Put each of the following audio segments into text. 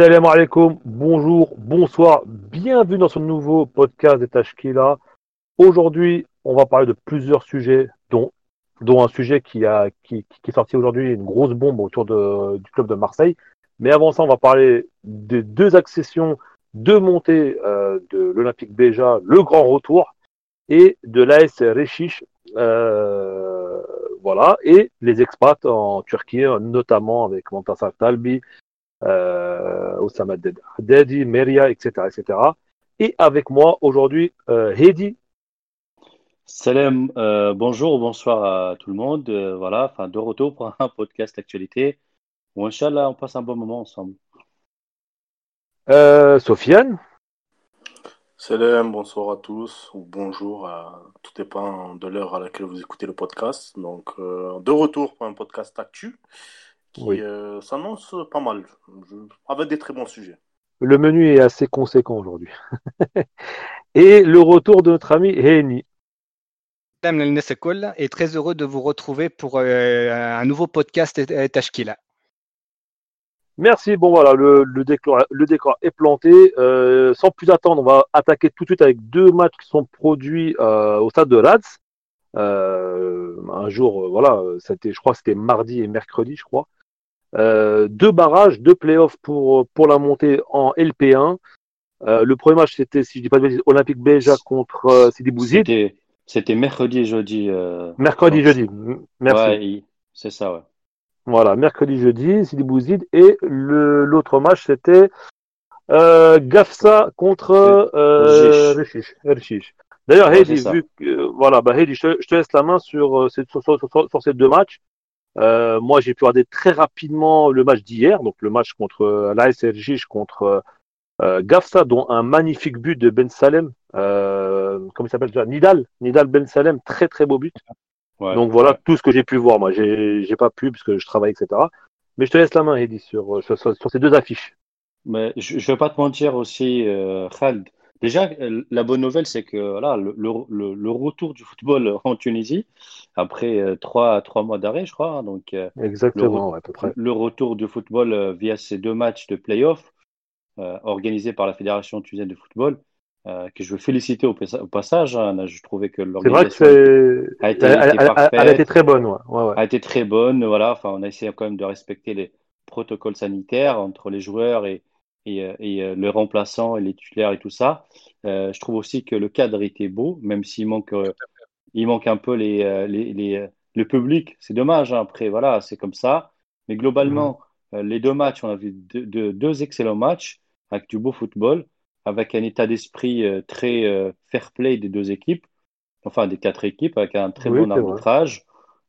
Salam alaikum, bonjour, bonsoir, bienvenue dans ce nouveau podcast des Tashkila. Aujourd'hui, on va parler de plusieurs sujets, dont, un sujet qui, a, qui, est sorti aujourd'hui, une grosse bombe autour du club de Marseille. Mais avant ça, on va parler des deux accessions, deux montées euh, de l'Olympique Béja, le grand retour, et de l'AS Rechiche, euh, voilà, et les expats en Turquie, notamment avec Montasar Talbi, euh, Osama Dedi, Meria, etc., etc. Et avec moi aujourd'hui, euh, Hedi. Salam, euh, bonjour ou bonsoir à tout le monde. Euh, voilà, enfin de retour pour un podcast actualité où Inch'Allah on passe un bon moment ensemble. Euh, Sofiane. Salam, bonsoir à tous ou bonjour à tout dépend de l'heure à laquelle vous écoutez le podcast. Donc euh, de retour pour un podcast actu qui Oui. euh, s'annonce pas mal, Je- avec des très bons sujets. Le menu est assez conséquent aujourd'hui. et le retour de notre ami Heni. Madame Lalnes Ekol est très heureux de vous retrouver pour euh, un nouveau podcast Tashkila. Merci. Bon voilà, le, le, décor, le décor est planté. Euh, sans plus attendre, on va attaquer tout de suite avec deux matchs qui sont produits euh, au stade de Rats. Euh, un jour, euh, voilà, c'était, je crois que c'était mardi et mercredi, je crois. Euh, deux barrages, deux playoffs pour, pour la montée en LP1. Euh, le premier match, c'était, si je dis pas de bêtises, Olympique Béja contre euh, Sidi Bouzid. C'était c'était mercredi et jeudi. euh, Mercredi, donc, jeudi. Merci. ouais, c'est ça, ouais. Voilà, mercredi, jeudi, Sidi Bouzid. Et le, l'autre match, c'était euh, Gafsa contre euh, Rechiche. D'ailleurs, Heidi, vu que, euh, voilà, bah, Heidi, je, te- je te laisse la main euh, sur, sur- sur- sur ces deux matchs. Euh, moi, j'ai pu regarder très rapidement le match d'hier, donc le match contre euh, l'AS Rechiche contre euh, Gafsa, dont un magnifique but de Ben Salem. Euh, comment il s'appelle déjà? Nidal, Nidal Ben Salem, très très beau but. Ouais, Donc voilà ouais. tout ce que j'ai pu voir. Moi, j'ai pas pu parce que je travaille, etc. Mais je te laisse la main, Heidi, sur, sur, sur- sur ces deux affiches. Mais je, je vais pas te mentir aussi, Khaled. Déjà, euh, la bonne nouvelle, c'est que voilà, le, le, le- le retour du football en Tunisie, après euh, trois, trois mois d'arrêt, je crois, hein, donc euh, le, Exactement, ouais, à peu près. le retour du football via ces deux matchs de play-off euh, organisés par la Fédération tunisienne de football, euh, que je veux féliciter au, passa- au passage. hein. je trouvais que l'organisation a été, c'est. a été, Elle, a a été parfaite, très bonne, ouais. ouais, ouais. a été très bonne. Voilà, enfin, on a essayé quand même de respecter les protocoles sanitaires entre les joueurs et, et, euh, et, euh, les remplaçants et les titulaires et tout ça. Euh, je trouve aussi que le cadre était beau, même s'il manque, il manque un peu les, les, les, le public. C'est dommage, hein. Après, voilà, c'est comme ça. Mais Mhm. globalement, euh, les deux matchs, on a vu deux, deux, deux excellents matchs avec du beau football, avec un état d'esprit très euh, fair play des deux équipes, enfin des quatre équipes, avec un très Oui, bon arbitrage.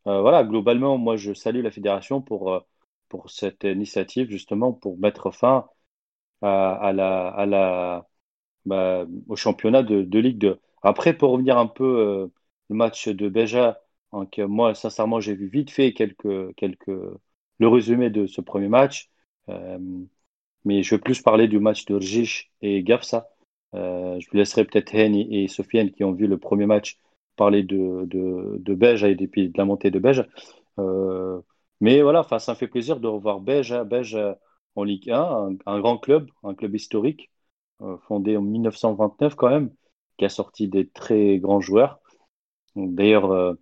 Euh, voilà, globalement, moi, je salue la fédération pour, pour cette initiative, justement, pour mettre fin à, la, à la, bah, au championnat de, de Ligue 2. Après, pour revenir un peu euh, le match de Béja, donc, euh, moi, sincèrement, j'ai vu vite fait quelques, quelques, le résumé de ce premier match. Euh, mais je vais plus parler du match de Rjish et Gafsa. Euh, je vous laisserai peut-être Hen et Sofiane qui ont vu le premier match parler de, de, de Beja et depuis de la montée de Beja. Euh, mais voilà, ça me fait plaisir de revoir Beja, Beja en Ligue 1, un, un grand club, un club historique, euh, fondé en 1929 quand même, qui a sorti des très grands joueurs. D'ailleurs, euh,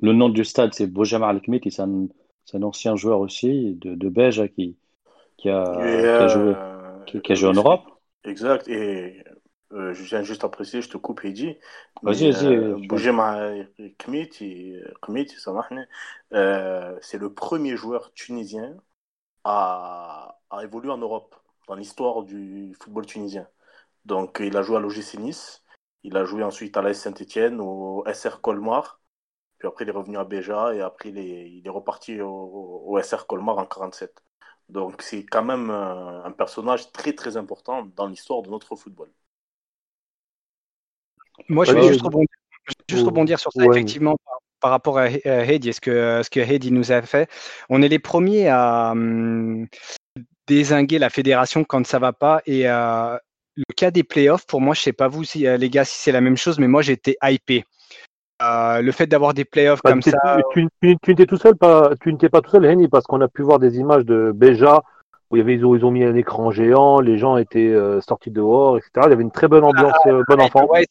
le nom du stade, c'est Bojamar Alkmit, et c'est un, un, ancien joueur aussi de, de Belge qui, a, joué, en Europe. Exact, et euh, je viens juste à préciser, je te coupe, Eddy. Vas-y, vas-y. Hein, c'est le premier joueur tunisien à, à évoluer en Europe dans l'histoire du football tunisien. Donc, il a joué à l'OGC Nice, il a joué ensuite à l'AS Saint-Etienne, au SR Colmar, puis après il est revenu à Béja et après il est, il est reparti au, au SR Colmar en 47. Donc, c'est quand même un, un personnage très très important dans l'histoire de notre football. Moi, je Ouais, vais juste rebondir, juste Ouais. rebondir sur ça, Ouais. effectivement, par, par rapport à, He- à Heidi, et ce que, ce que Heidi nous a fait. On est les premiers à hum, désinguer la fédération quand ça va pas. Et euh, le cas des playoffs, pour moi, je sais pas vous, si, euh, les gars, si c'est la même chose, mais moi, j'étais hypé. Euh, le fait d'avoir des playoffs Bah, comme ça, tu, tu, tu n'étais tout seul, pas, tu n'étais pas tout seul, Henny, parce qu'on a pu voir des images de Béja où il y avait, ils ont, ils ont mis un écran géant, les gens étaient euh, sortis dehors, etc. Il y avait une très bonne ambiance, Ah, euh, bon enfant. Ouais,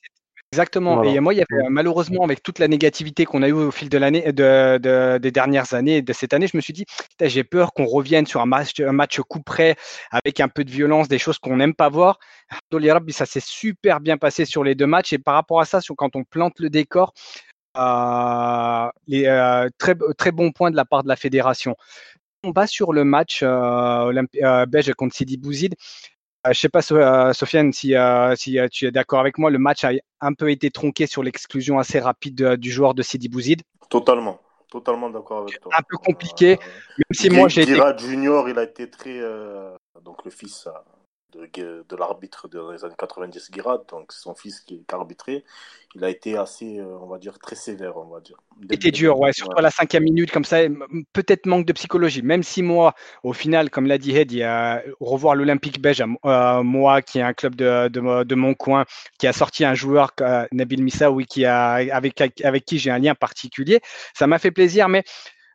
exactement. Voilà. Et moi, il y avait malheureusement, avec toute la négativité qu'on a eue au fil de l'année, de, de- des dernières années, de cette année, je me suis dit, j'ai peur qu'on revienne sur un match, un match coup près, avec un peu de violence, des choses qu'on n'aime pas voir. Ça s'est super bien passé sur les deux matchs. Et par rapport à ça, sur, quand on plante le décor, euh, les, euh, très, très bon point de la part de la fédération. On va sur le match euh, belge contre Sidi Bouzid. Euh, je ne sais pas, euh, Sofiane, si, euh, si tu es d'accord avec moi, le match a un peu été tronqué sur l'exclusion assez rapide du joueur de Sidi Bouzid. Totalement. Totalement d'accord avec toi. Un peu compliqué, Même si moi, j'ai été Junior, il a été très. donc, le fils de, de l'arbitre dans les années 90, Guirad, donc son fils qui, a arbitré. Il a été assez, euh, on va dire, très sévère, on va dire. Dès- était dur, ouais, surtout à la cinquième minute, comme ça, peut-être manque de psychologie. Même si moi, au final, comme l'a dit Head, il y a revoir l'Olympique belge, euh, moi, qui est un club de, de, de mon coin, qui a sorti un joueur, euh, Nabil Missaoui, qui a, avec, avec qui j'ai un lien particulier, ça m'a fait plaisir, mais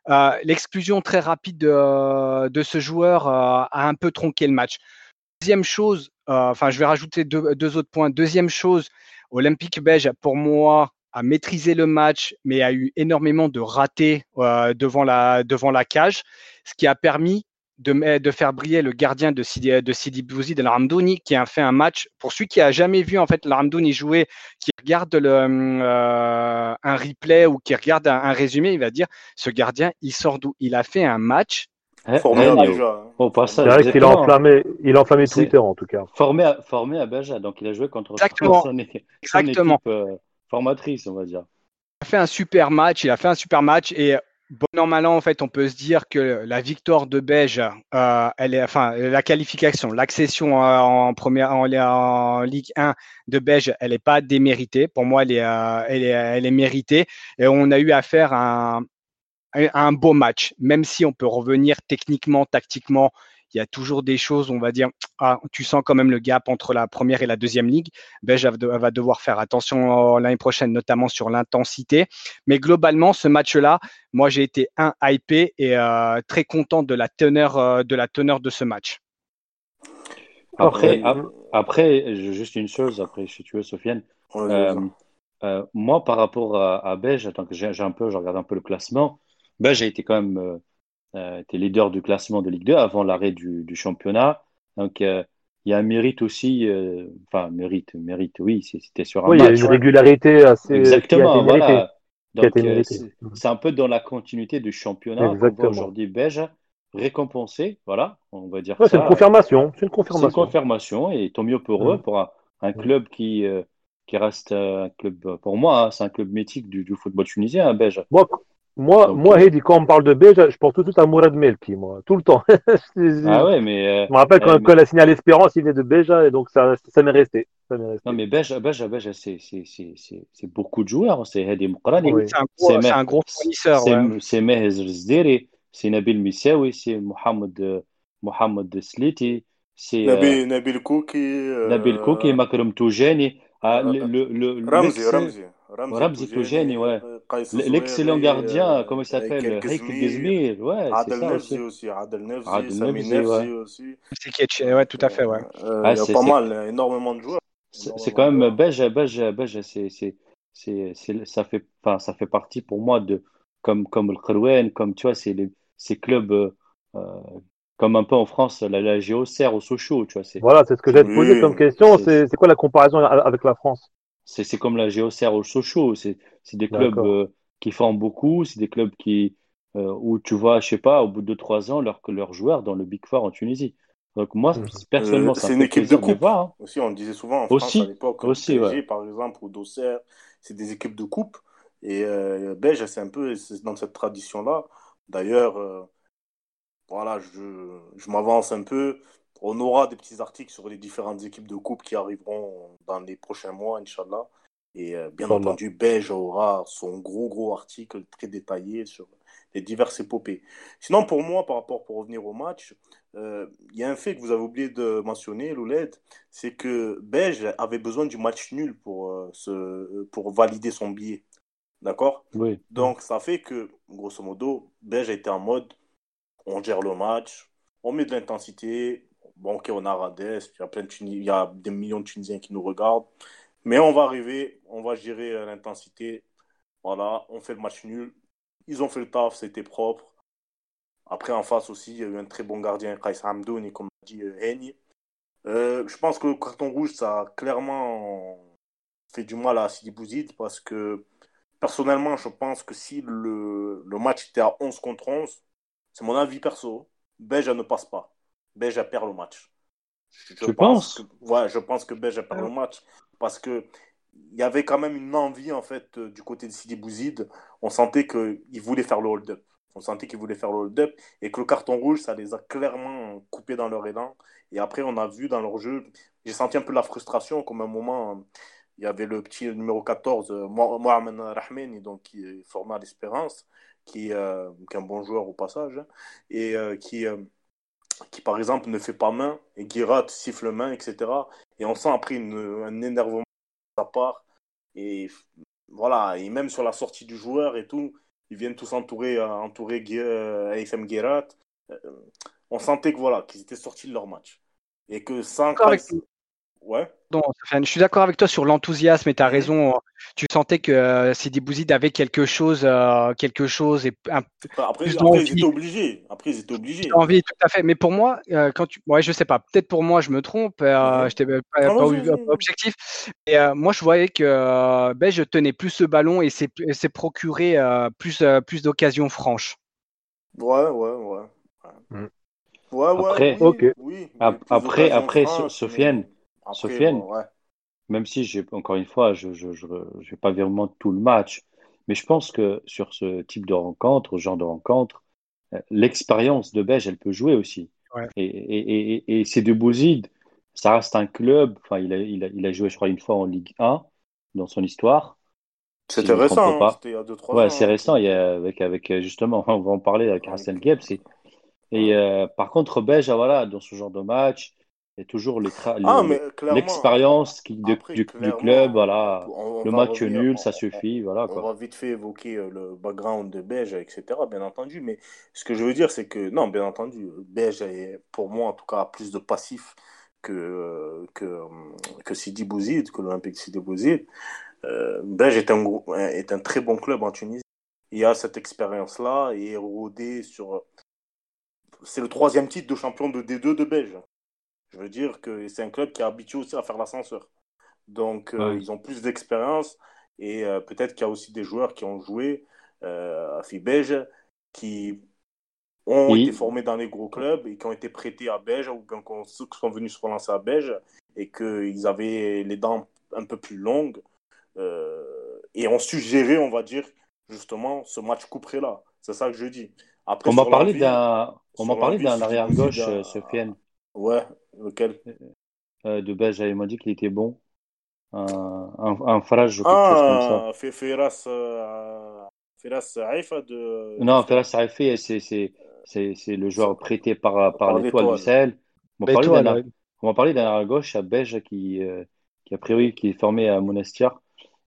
euh, l'exclusion très rapide de, de ce joueur euh, a un peu tronqué le match. Deuxième chose, euh, enfin, je vais rajouter deux, autres points. Deuxième chose, Olympique belge, pour moi, a maîtrisé le match, mais a eu énormément de ratés euh, devant, la, cage, ce qui a permis de, faire briller le gardien de Sidi, de Sidi Bouzi, de l'Armdouni, qui a fait un match, pour celui qui a jamais vu en fait l'Armdouni jouer, qui regarde euh, un replay ou qui regarde un, résumé, il va dire, ce gardien, il sort d'où? Il a fait un match. Formé déjà. Au passage, c'est vrai qu'il a enflammé, il a enflammé Twitter en tout cas. Formé à, formé à Beja, donc il a joué contre Exactement. son, Exactement. équipe euh, formatrice, on va dire. Il a fait un super match, il a fait un super match et bon an mal an, en fait, on peut se dire que la victoire de Beige, euh, elle est, enfin, la qualification, l'accession en première, en, en, Ligue 1 de Beige, elle n'est pas déméritée. Pour moi, elle est, euh, elle est, elle est méritée. Et on a eu affaire à un, à un beau match, même si on peut revenir techniquement, tactiquement. Il y a toujours des choses, on va dire, ah, tu sens quand même le gap entre la première et la deuxième ligue. Belge va devoir faire attention l'année prochaine, notamment sur l'intensité. Mais globalement, ce match-là, moi, j'ai été un hypé et euh, très content de la teneur euh, de la teneur de ce match. Après, ap après, juste une chose, après, je suis tué, Sofiane. Euh, moi, par rapport à, à Belge, j'ai un peu, je regarde un peu le classement, Belge a été quand même euh, était leader du classement de Ligue 2 avant l'arrêt du, du, championnat. Donc, euh, il y a un mérite aussi, euh, enfin, mérite, mérite, oui, c'était sur un oui, match. il y a une régularité assez. Exactement, voilà. Donc, euh, c'est un peu dans la continuité du championnat aujourd'hui Belge récompensé, voilà, on va dire ouais, ça. C'est une confirmation, c'est une confirmation. C'est une confirmation, et tant mieux pour eux, pour un, un club qui, euh, qui reste un club, pour moi, hein, c'est un club mythique du, du football tunisien, hein, Belge. Moi, Donc, moi euh, Heidi, quand on parle de Belge, je pense tout de suite à Mourad Melki, moi, tout le temps. Ah ouais, mais. euh, je me rappelle quand, euh, quand il a signé à l'Espérance, il venait de Béja, et donc ça, ça m'est resté. Non, mais Belge, Belge, Belge c'est- c'est c'est- c'est- c'est beaucoup de joueurs. C'est Hedi Moukrani, Oui. C'est un, gros- fournisseur. c'est Mehez Zdiri, c'est Nabil Missaoui, c'est Mohamed, euh, Mohamed Sliti, c'est euh, Nabil, Nabil Kouki. euh, Nabil Kouki, Makram Toujani. Ah, le, le, le, Ramzi, Ramzi. Ramzi, Toujani, ouais. euh, L'excellent gardien, euh, comment il s'appelle El Heik Gezmir, ouais, c'est Adel ça Nefzi aussi. aussi, Adel Adel Sami ouais. aussi. C'est Ketch- ouais, tout à fait, ouais. Euh, Ah, il y a c'est- pas mal, énormément de joueurs. C'est quand même Belge, Belge, Belge, c'est, c'est, c'est, c'est- ça fait, enfin, ça fait partie pour moi de, comme, comme le Krouen, comme tu vois, c'est les, ces clubs, comme un peu en France, la, la Géocère au Sochaux, tu vois, c'est, Voilà, c'est ce que j'ai posé comme question. C'est quoi la comparaison avec la France? C'est, c'est comme la Géocère au Sochaux, c'est, c'est des clubs euh, qui forment beaucoup, c'est des clubs qui, euh, où tu vois, je sais pas, au bout de trois ans, leurs leurs joueurs dans le Big Four en Tunisie. Donc moi, Mhm. personnellement, Euh, ça c'est me une équipe de plaisir de coupe. voir, hein. Aussi, on le disait souvent en France Aussi, à l'époque, aussi, PSG ouais. par exemple, ou d'Auxerre, c'est des équipes de coupe. Et euh, Belge, c'est un peu c'est dans cette tradition-là. D'ailleurs, euh, voilà, je, je m'avance un peu. On aura des petits articles sur les différentes équipes de coupe qui arriveront dans les prochains mois, Inch'Allah. Et euh, bien entendu, Belge aura son gros, gros article très détaillé sur les diverses épopées. Sinon, pour moi, par rapport, pour revenir au match, euh, il y a un fait que vous avez oublié de mentionner, Louled, c'est que Belge avait besoin du match nul pour, euh, se, pour valider son billet. D'accord? Oui. Donc, ça fait que, grosso modo, Belge a été en mode on gère le match, on met de l'intensité. Bon, ok, on a Rades, il y a, des millions de Tunisiens qui nous regardent. Mais on va arriver, on va gérer l'intensité. Voilà, on fait le match nul. Ils ont fait le taf, c'était propre. Après, en face aussi, il y a eu un très bon gardien, Kais Hamdouni, comme a dit Henny. Euh, je pense que le carton rouge, ça a clairement fait du mal à Sidi Bouzid parce que personnellement, je pense que si le, le match était à 11 contre 11, c'est mon avis perso, Beja ne passe pas. Beja perd le match. Je, pense, ouais, je pense que Beja perd le match parce que il y avait quand même une envie en fait euh, du côté de Sidi Bouzid. On sentait qu'il voulait faire le hold-up. On sentait qu'ils voulaient faire le hold-up et que le carton rouge, ça les a clairement coupés dans leur élan. Et après, on a vu dans leur jeu, j'ai senti un peu la frustration, comme un moment, il y avait le petit numéro 14, Mohamed Rahmeni, donc, qui est l'Espérance, qui, euh, qui, est un bon joueur au passage, hein, et euh, qui, euh, qui, par exemple, ne fait pas main, et qui rate, siffle main, etc. Et on sent après un énervement de sa part. Et voilà, et même sur la sortie du joueur et tout, ils viennent tous entourer, entourer AFM Guérat. On sentait que voilà, qu'ils étaient sortis de leur match. Et que sans. Ouais. Non, je suis d'accord avec toi sur l'enthousiasme et tu as raison. Tu sentais que euh, Sidi Bouzid avait quelque chose, euh, quelque chose et un, après, plus après ils étaient obligés. Après, ils étaient obligés. Envie, tout à fait. Mais pour moi, euh, quand tu, ouais, je sais pas. Peut-être pour moi, je me trompe. Euh, mhm. J'étais pas, pas, objectif. Et moi, je voyais que ben, je tenais plus ce ballon et c'est procuré plus, plus d'occasions franches. Ouais, ouais, ouais. Mm. Ouais, ouais. Après, ok. après, après, Sofiane. Sofiane, même si j'ai encore une fois, je ne vais pas vraiment tout le match, mais je pense que sur ce type de rencontre, ce genre de rencontre, euh, l'expérience de Beige, elle peut jouer aussi. Et, et, et, c'est de Bouzid, ça reste un club. Enfin, il a, il, a, il a joué, je crois, une fois en Ligue 1 dans son histoire. C'était récent, hein, c'était il y a 2-3 ouais, c'est récent, il y a, avec, avec justement, on va en parler avec Hassan Geb. Et euh, par contre, Beige, voilà, dans ce genre de match, et toujours ah, l'expérience du, club, voilà. le match nul, ça suffit, voilà. On va vite fait évoquer euh, le background de Beige, etc. Bien entendu, mais ce que je veux dire, c'est que non, bien entendu, Beige est pour moi en tout cas plus de passif que euh, que que Sidi Bouzid, que l'Olympique Sidi Bouzid. Euh, Beige est un est un très bon club en Tunisie. Il a cette expérience-là et est rodé sur. C'est le troisième titre de champion de D2 de Beige. Je veux dire que c'est un club qui est habitué aussi à faire l'ascenseur. Donc, euh, ils ont plus d'expérience et euh, peut-être qu'il y a aussi des joueurs qui ont joué euh, à Fibège qui ont été formés dans les gros clubs et qui ont été prêtés à Beige ou bien qui sont venus se relancer à Beige et qu'ils avaient les dents un peu plus longues et ont su gérer, on va dire, justement, ce match couperé là. C'est ça que je dis. Après, on m'a parlé d'un arrière-gauche, Sofiane. Ouais, lequel? Euh, De base, j'avais dit qu'il était bon. Un, un, un quelque ah, chose comme ça. Ah, Firas, euh, Firas de... Non, Firas Saifi, c'est le joueur prêté par, par, l'étoile du Sahel. On va parler d'un à gauche à Beige qui, euh, qui, a priori, qui est formé à Monastir.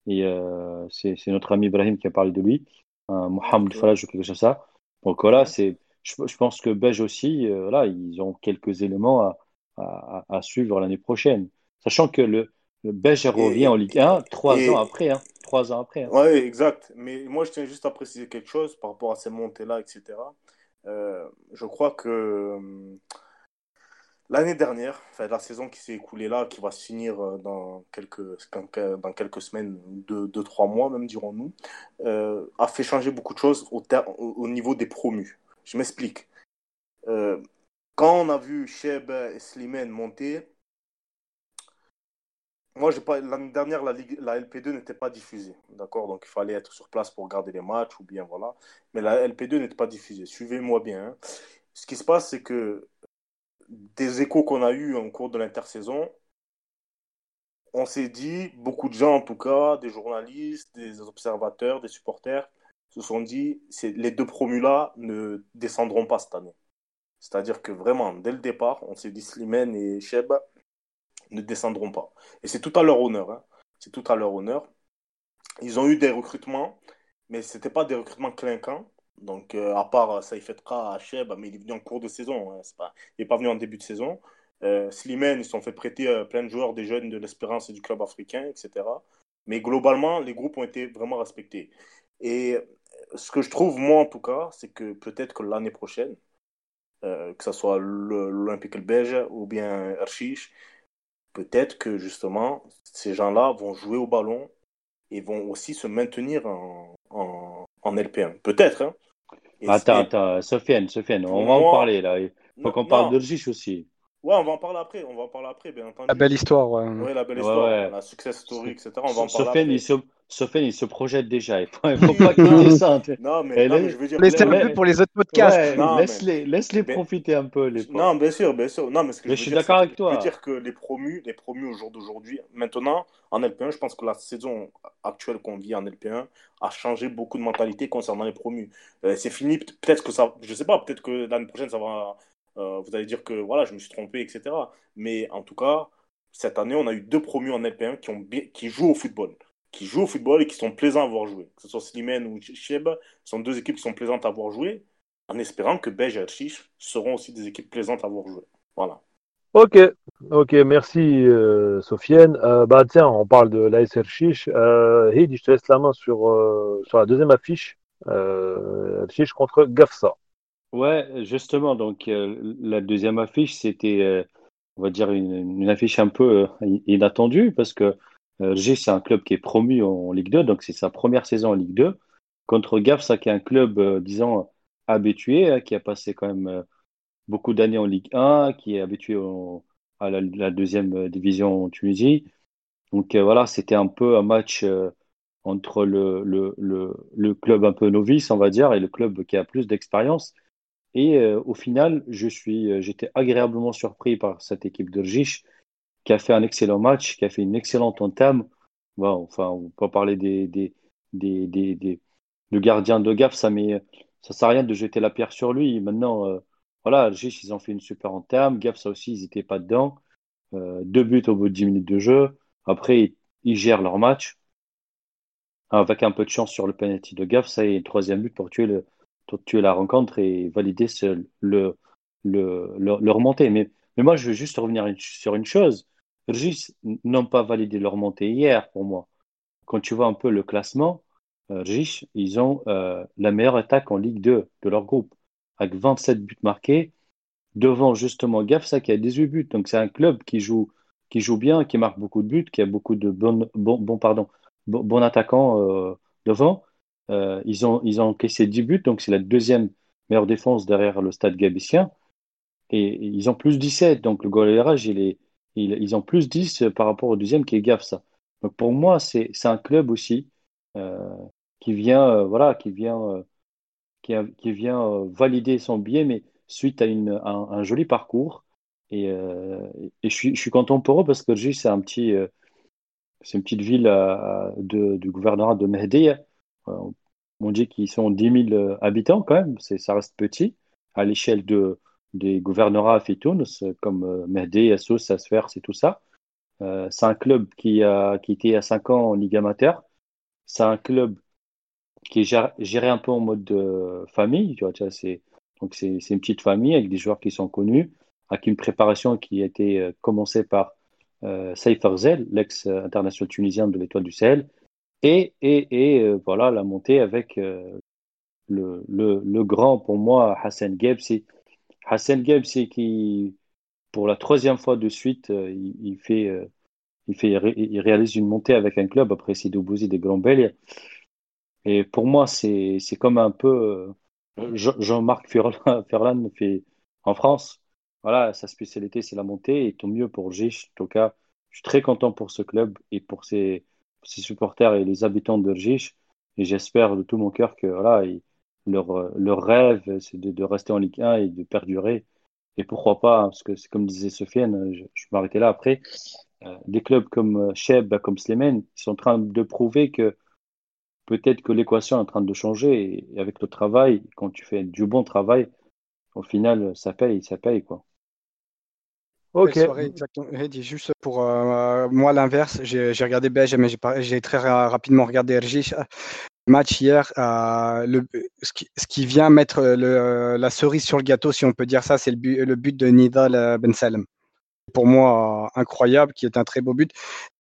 Et euh, c'est notre ami Ibrahim qui a parlé de lui. Mohamed okay. Faraj ou quelque chose comme ça. Donc voilà, c'est je, pense que Beige aussi, euh, là, ils ont quelques éléments à, à, suivre l'année prochaine. Sachant que le, le Beige revient en Ligue 1 trois ans après. Hein, trois ans après. Hein. Oui, exact. Mais moi, je tiens juste à préciser quelque chose par rapport à ces montées-là, etc. Euh, je crois que euh, l'année dernière, enfin, la saison qui s'est écoulée là, qui va se finir dans quelques, dans quelques semaines, deux, deux trois mois même, dirons-nous, a fait changer beaucoup de choses au, au niveau des promus. Je m'explique. Euh, quand on a vu Cheb et Slimane monter, moi, l'année dernière, la, la LP2 n'était pas diffusée. D'accord? Donc, il fallait être sur place pour regarder les matchs ou bien voilà. Mais la LP2 n'était pas diffusée. Suivez-moi bien. Hein. Ce qui se passe, c'est que des échos qu'on a eus en cours de l'intersaison, on s'est dit, beaucoup de gens en tout cas, des journalistes, des observateurs, des supporters, se sont dit les deux promus-là ne descendront pas cette année. C'est-à-dire que vraiment, dès le départ, on s'est dit Slimane et Cheb ne descendront pas. Et c'est tout à leur honneur. Hein. C'est tout à leur honneur. Ils ont eu des recrutements, mais ce n'était pas des recrutements clinquants. Donc, euh, à part Saïfetra, Hacheb, mais il est venu en cours de saison. Hein, pas... Il n'est pas venu en début de saison. Euh, Slimane, ils sont fait prêter euh, plein de joueurs, des jeunes de l'Espérance et du club africain, etc. Mais globalement, les groupes ont été vraiment respectés. Et ce que je trouve, moi en tout cas, c'est que peut-être que l'année prochaine, que ce soit l'Olympique belge ou bien Erchiche, peut-être que justement, ces gens-là vont jouer au ballon et vont aussi se maintenir en, en, en LP1. Peut-être. Hein. attends, attends, Sofiane, Sofiane, on va en parler là. Il faut qu'on parle d'Erchiche aussi. Ouais, on va en parler après. On va en parler après, bien entendu. La belle histoire, ouais. Ouais, la belle histoire, la success story, etc. On va en parler après. Il se, Sofiane, il se projette déjà. Il faut, faut pas qu'il ça. Non, mais, non, mais je veux dire. Laissez un peu pour les autres podcasts. laisse-les laisse -les profiter un peu. Les non, bien sûr, bien sûr. Non, mais, ce que je, je suis d'accord avec toi. Je veux dire que les promus, les promus au jour d'aujourd'hui, maintenant, en LP1, je pense que la saison actuelle qu'on vit en LP1 a changé beaucoup de mentalité concernant les promus. Euh, c'est fini. Peut-être que ça. Je sais pas, peut-être que l'année prochaine, ça va euh, vous allez dire que voilà, je me suis trompé, etc. Mais en tout cas, cette année, on a eu deux promus en LP1 qui, ont qui jouent au football. Qui jouent au football et qui sont plaisants à voir jouer. Que ce soit Slimane ou Cheb, ce sont deux équipes qui sont plaisantes à voir jouer, en espérant que Belge et Archich seront aussi des équipes plaisantes à voir jouer. Voilà. Ok, ok, merci euh, Sofiane. Euh, bah tiens, on parle de l'AS Erchich. Euh, je te laisse la main sur, sur la deuxième affiche. Euh, contre Gafsa. Ouais, justement, donc euh, la deuxième affiche, c'était, euh, on va dire, une, affiche un peu euh, inattendue parce que G, c'est un club qui est promu en Ligue 2, donc c'est sa première saison en Ligue 2, contre ça qui est un club, disons, habitué, hein, qui a passé quand même beaucoup d'années en Ligue 1, qui est habitué à la, deuxième division en Tunisie. Donc voilà, c'était un peu un match entre le, le, le, club un peu novice, on va dire, et le club qui a plus d'expérience. Et euh, au final, je suis, euh, j'étais agréablement surpris par cette équipe de qui a fait un excellent match, qui a fait une excellente entame. Bon, enfin, on peut parler des, des, des, des, de gardien de gaffe, ça, mais ça sert à rien de jeter la pierre sur lui. Maintenant, euh, voilà, ils ont fait une super entame. Gaffe, ça aussi, ils n'étaient pas dedans. deux buts au bout de 10 minutes de jeu. Après, ils, gèrent leur match. Avec un peu de chance sur le penalty de Gaffe, ça est le troisième but pour tuer le, tuer la rencontre et valider le, le, le, remontée. Mais, mais moi, je veux juste revenir sur une chose. Rgis n'ont pas validé leur remontée hier pour moi. Quand tu vois un peu le classement, euh, ils ont euh, la meilleure attaque en Ligue 2 de leur groupe, avec 27 buts marqués, devant justement Gafsa qui a 18 buts. Donc c'est un club qui joue, qui joue bien, qui marque beaucoup de buts, qui a beaucoup de bons, bon, pardon, bon, attaquants euh, devant. Ils, ont, ils ont encaissé 10 buts, donc c'est la deuxième meilleure défense derrière le stade gabicien. Et ils ont plus 17, donc le goal il est, ils ont plus 10 par rapport au deuxième qui est GAF, ça. Donc pour moi, c'est un club aussi euh, qui vient, euh, voilà, qui vient, qui, vient valider son billet, mais suite à une, un, joli parcours. Et, je, suis, je, suis, content pour eux parce que c'est un petit, c'est une petite ville du gouvernorat de Mehdi. On dit qu'ils sont 10 000 euh, habitants quand même, ça reste petit à l'échelle de, des gouvernorats Fitounes comme euh, Mehdi, Assos, Sasfer, c'est tout ça. Euh, c'est un club qui a qui était à 5 ans en Ligue amateur. C'est un club qui est géré un peu en mode de famille. Tu vois, c'est, donc c'est, une petite famille avec des joueurs qui sont connus, avec une préparation qui a été commencée par euh, l'ex-international tunisien de l'Étoile du Sahel, et, et, et euh, voilà, la montée avec euh, le, le, grand, pour moi, Hassan Gebsi. Hassan Gebsi qui, pour la troisième fois de suite, euh, il, fait, il, fait, il réalise une montée avec un club après Sidou des Grands Belles. Et pour moi, c'est comme un peu Jean-Marc Ferland fait en France. Voilà, sa spécialité, c'est la montée. Et tant mieux pour Gich. En tout cas, je suis très content pour ce club et pour ses, ses supporters et les habitants de Et j'espère de tout mon cœur que voilà, leur, leur rêve, c'est de, rester en Ligue 1 et de perdurer. Et pourquoi pas, hein, parce que c'est comme disait Sofiane, je, je m'arrêtais là après, euh, des clubs comme Cheb, bah, comme Slemen, ils sont en train de prouver que peut-être que l'équation est en train de changer. Et avec le travail, quand tu fais du bon travail, au final, ça paye, ça paye, quoi. Ok. exactement. Juste pour euh, moi, l'inverse, j'ai regardé Belge, mais j'ai très rapidement regardé RG. Match hier, euh, ce, qui, vient mettre le, la cerise sur le gâteau, si on peut dire ça, c'est le but, le but de Nidal Ben Salem. Pour moi, incroyable, qui est un très beau but.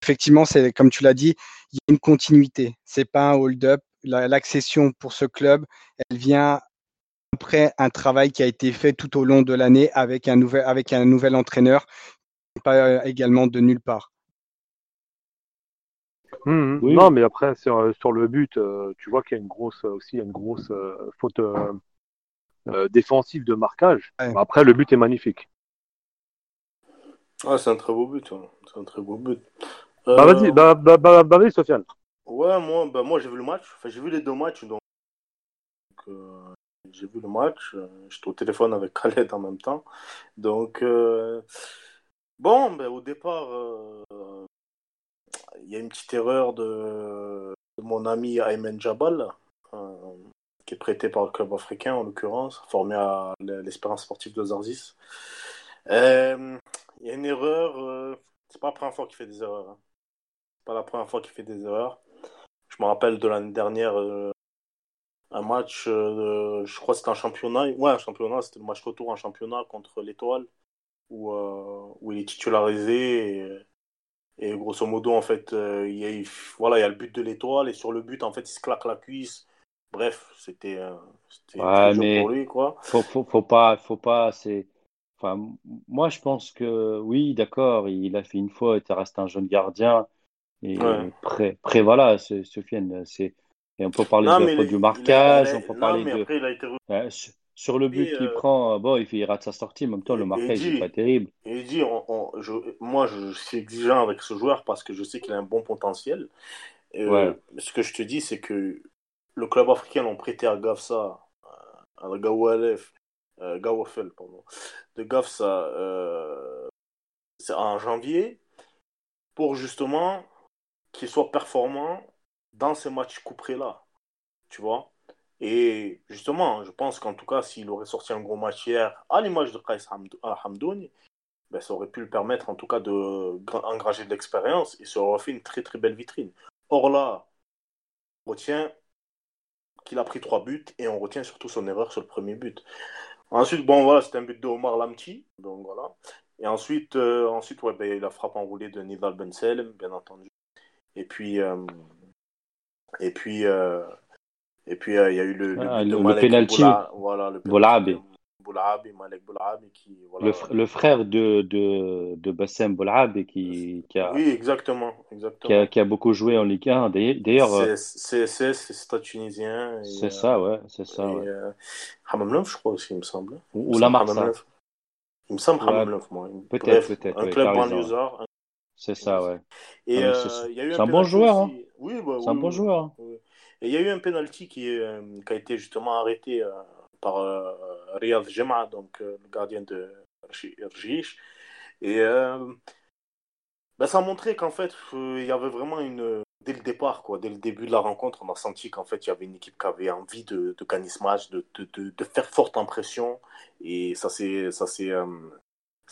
Effectivement, c'est comme tu l'as dit, il y a une continuité. C'est pas un hold-up. L'accession pour ce club, elle vient après un travail qui a été fait tout au long de l'année avec un nouvel, avec un nouvel entraîneur, pas également de nulle part. Mmh, mmh. oui. Non, mais après sur, euh, sur le but, euh, tu vois qu'il y a une grosse aussi une grosse euh, faute euh, défensive de marquage. Ouais. Après, le but est magnifique. Ah, c'est un très beau but. Hein. C'est un très beau but. Bah vas-y, bah, bah, bah, bah, vas-y, Sofiane. Ouais, moi, bah, moi j'ai vu le match. Enfin, j'ai vu les deux matchs, donc j'ai vu le match. J'étais au téléphone avec Khaled en même temps. Donc, bon, ben, au départ, il y a une petite erreur de, mon ami Ayman Jabal, euh, qui est prêté par le club africain en l'occurrence, formé à l'Espérance sportive de Zarzis. Euh, il y a une erreur, euh, c'est pas la première fois qu'il fait des erreurs. Hein. pas la première fois qu'il fait des erreurs. Je me rappelle de l'année dernière, un match, je crois que c'était un championnat, ouais, un championnat, c'était le match retour en championnat contre l'Étoile, où, où il est titularisé. Et grosso modo, en fait, euh, il, y a, voilà, il y a le but de l'étoile et sur le but, en fait, il se claque la cuisse. Bref, c'était euh, ouais, mais pour lui, quoi. Faut, faut, faut pas, faut pas, c'est. Enfin, moi, je pense que oui, d'accord, il a fait une fois, il reste un jeune gardien. Et ouais. prêt, voilà, Sofiane, c'est. Et on peut parler non, de, du marquage, il on peut parler non, de. Après, il a été... ouais, sur le but qu'il euh... prend, bon, il, fait, il rate sa sortie, en même temps, le marquage n'est pas terrible. Et dit, on, on, je, moi, je suis exigeant avec ce joueur parce que je sais qu'il a un bon potentiel. Euh, ouais. Ce que je te dis, c'est que le club africain l'ont prêté à Gafsa, à la Gawalef, euh, Gawafel, pardon, de Gafsa euh, en janvier pour justement qu'il soit performant dans ces matchs couperés-là. Tu vois? Et justement, je pense qu'en tout cas, s'il aurait sorti un gros match hier, à l'image de Kais Hamdouni, ben, ça aurait pu le permettre en tout cas d'engranger de l'expérience et ça aurait fait une très très belle vitrine. Or là, on retient qu'il a pris trois buts et on retient surtout son erreur sur le premier but. Ensuite, bon voilà, c'était un but de Omar Lamti, donc voilà. Et ensuite, euh, ensuite ouais, ben, la frappe enroulée de Nidal Ben Selem, bien entendu. Et puis, euh, et puis, euh, et puis, euh, il y a eu le, le, ah, le, le penalty. voilà, le Boulabi. Boulabi, Malek Boulabi, qui. Voilà, le, le, frère de, de, de Bassem Boulabi, qui, qui, a. Oui, exactement. exactement. Qui, a, qui a beaucoup joué en Ligue 1. D'ailleurs. C'est c'est tunisien. C'est ça, ouais. C'est ça. Et, ouais. euh, Hamamlov, je crois aussi, il me semble. Ou, ou la Marsa. Il me semble ouais. Hamamlov, moi. Peut-être, peut-être. Un ouais, club banlieusard. C'est ça, ouais. Et euh, il y a eu un, un bon joueur. Hein. Oui, bah, c'est un bon joueur. Et il y a eu un penalty qui, euh, a été justement arrêté euh, par euh, Riyad donc le gardien de Rjish. Et ben, ça a montré qu'en fait, il y avait vraiment une. Dès le départ, quoi, dès le début de la rencontre, on a senti qu'en fait, il y avait une équipe qui avait envie de, de gagner ce match, de, de, de, faire forte impression. Et ça s'est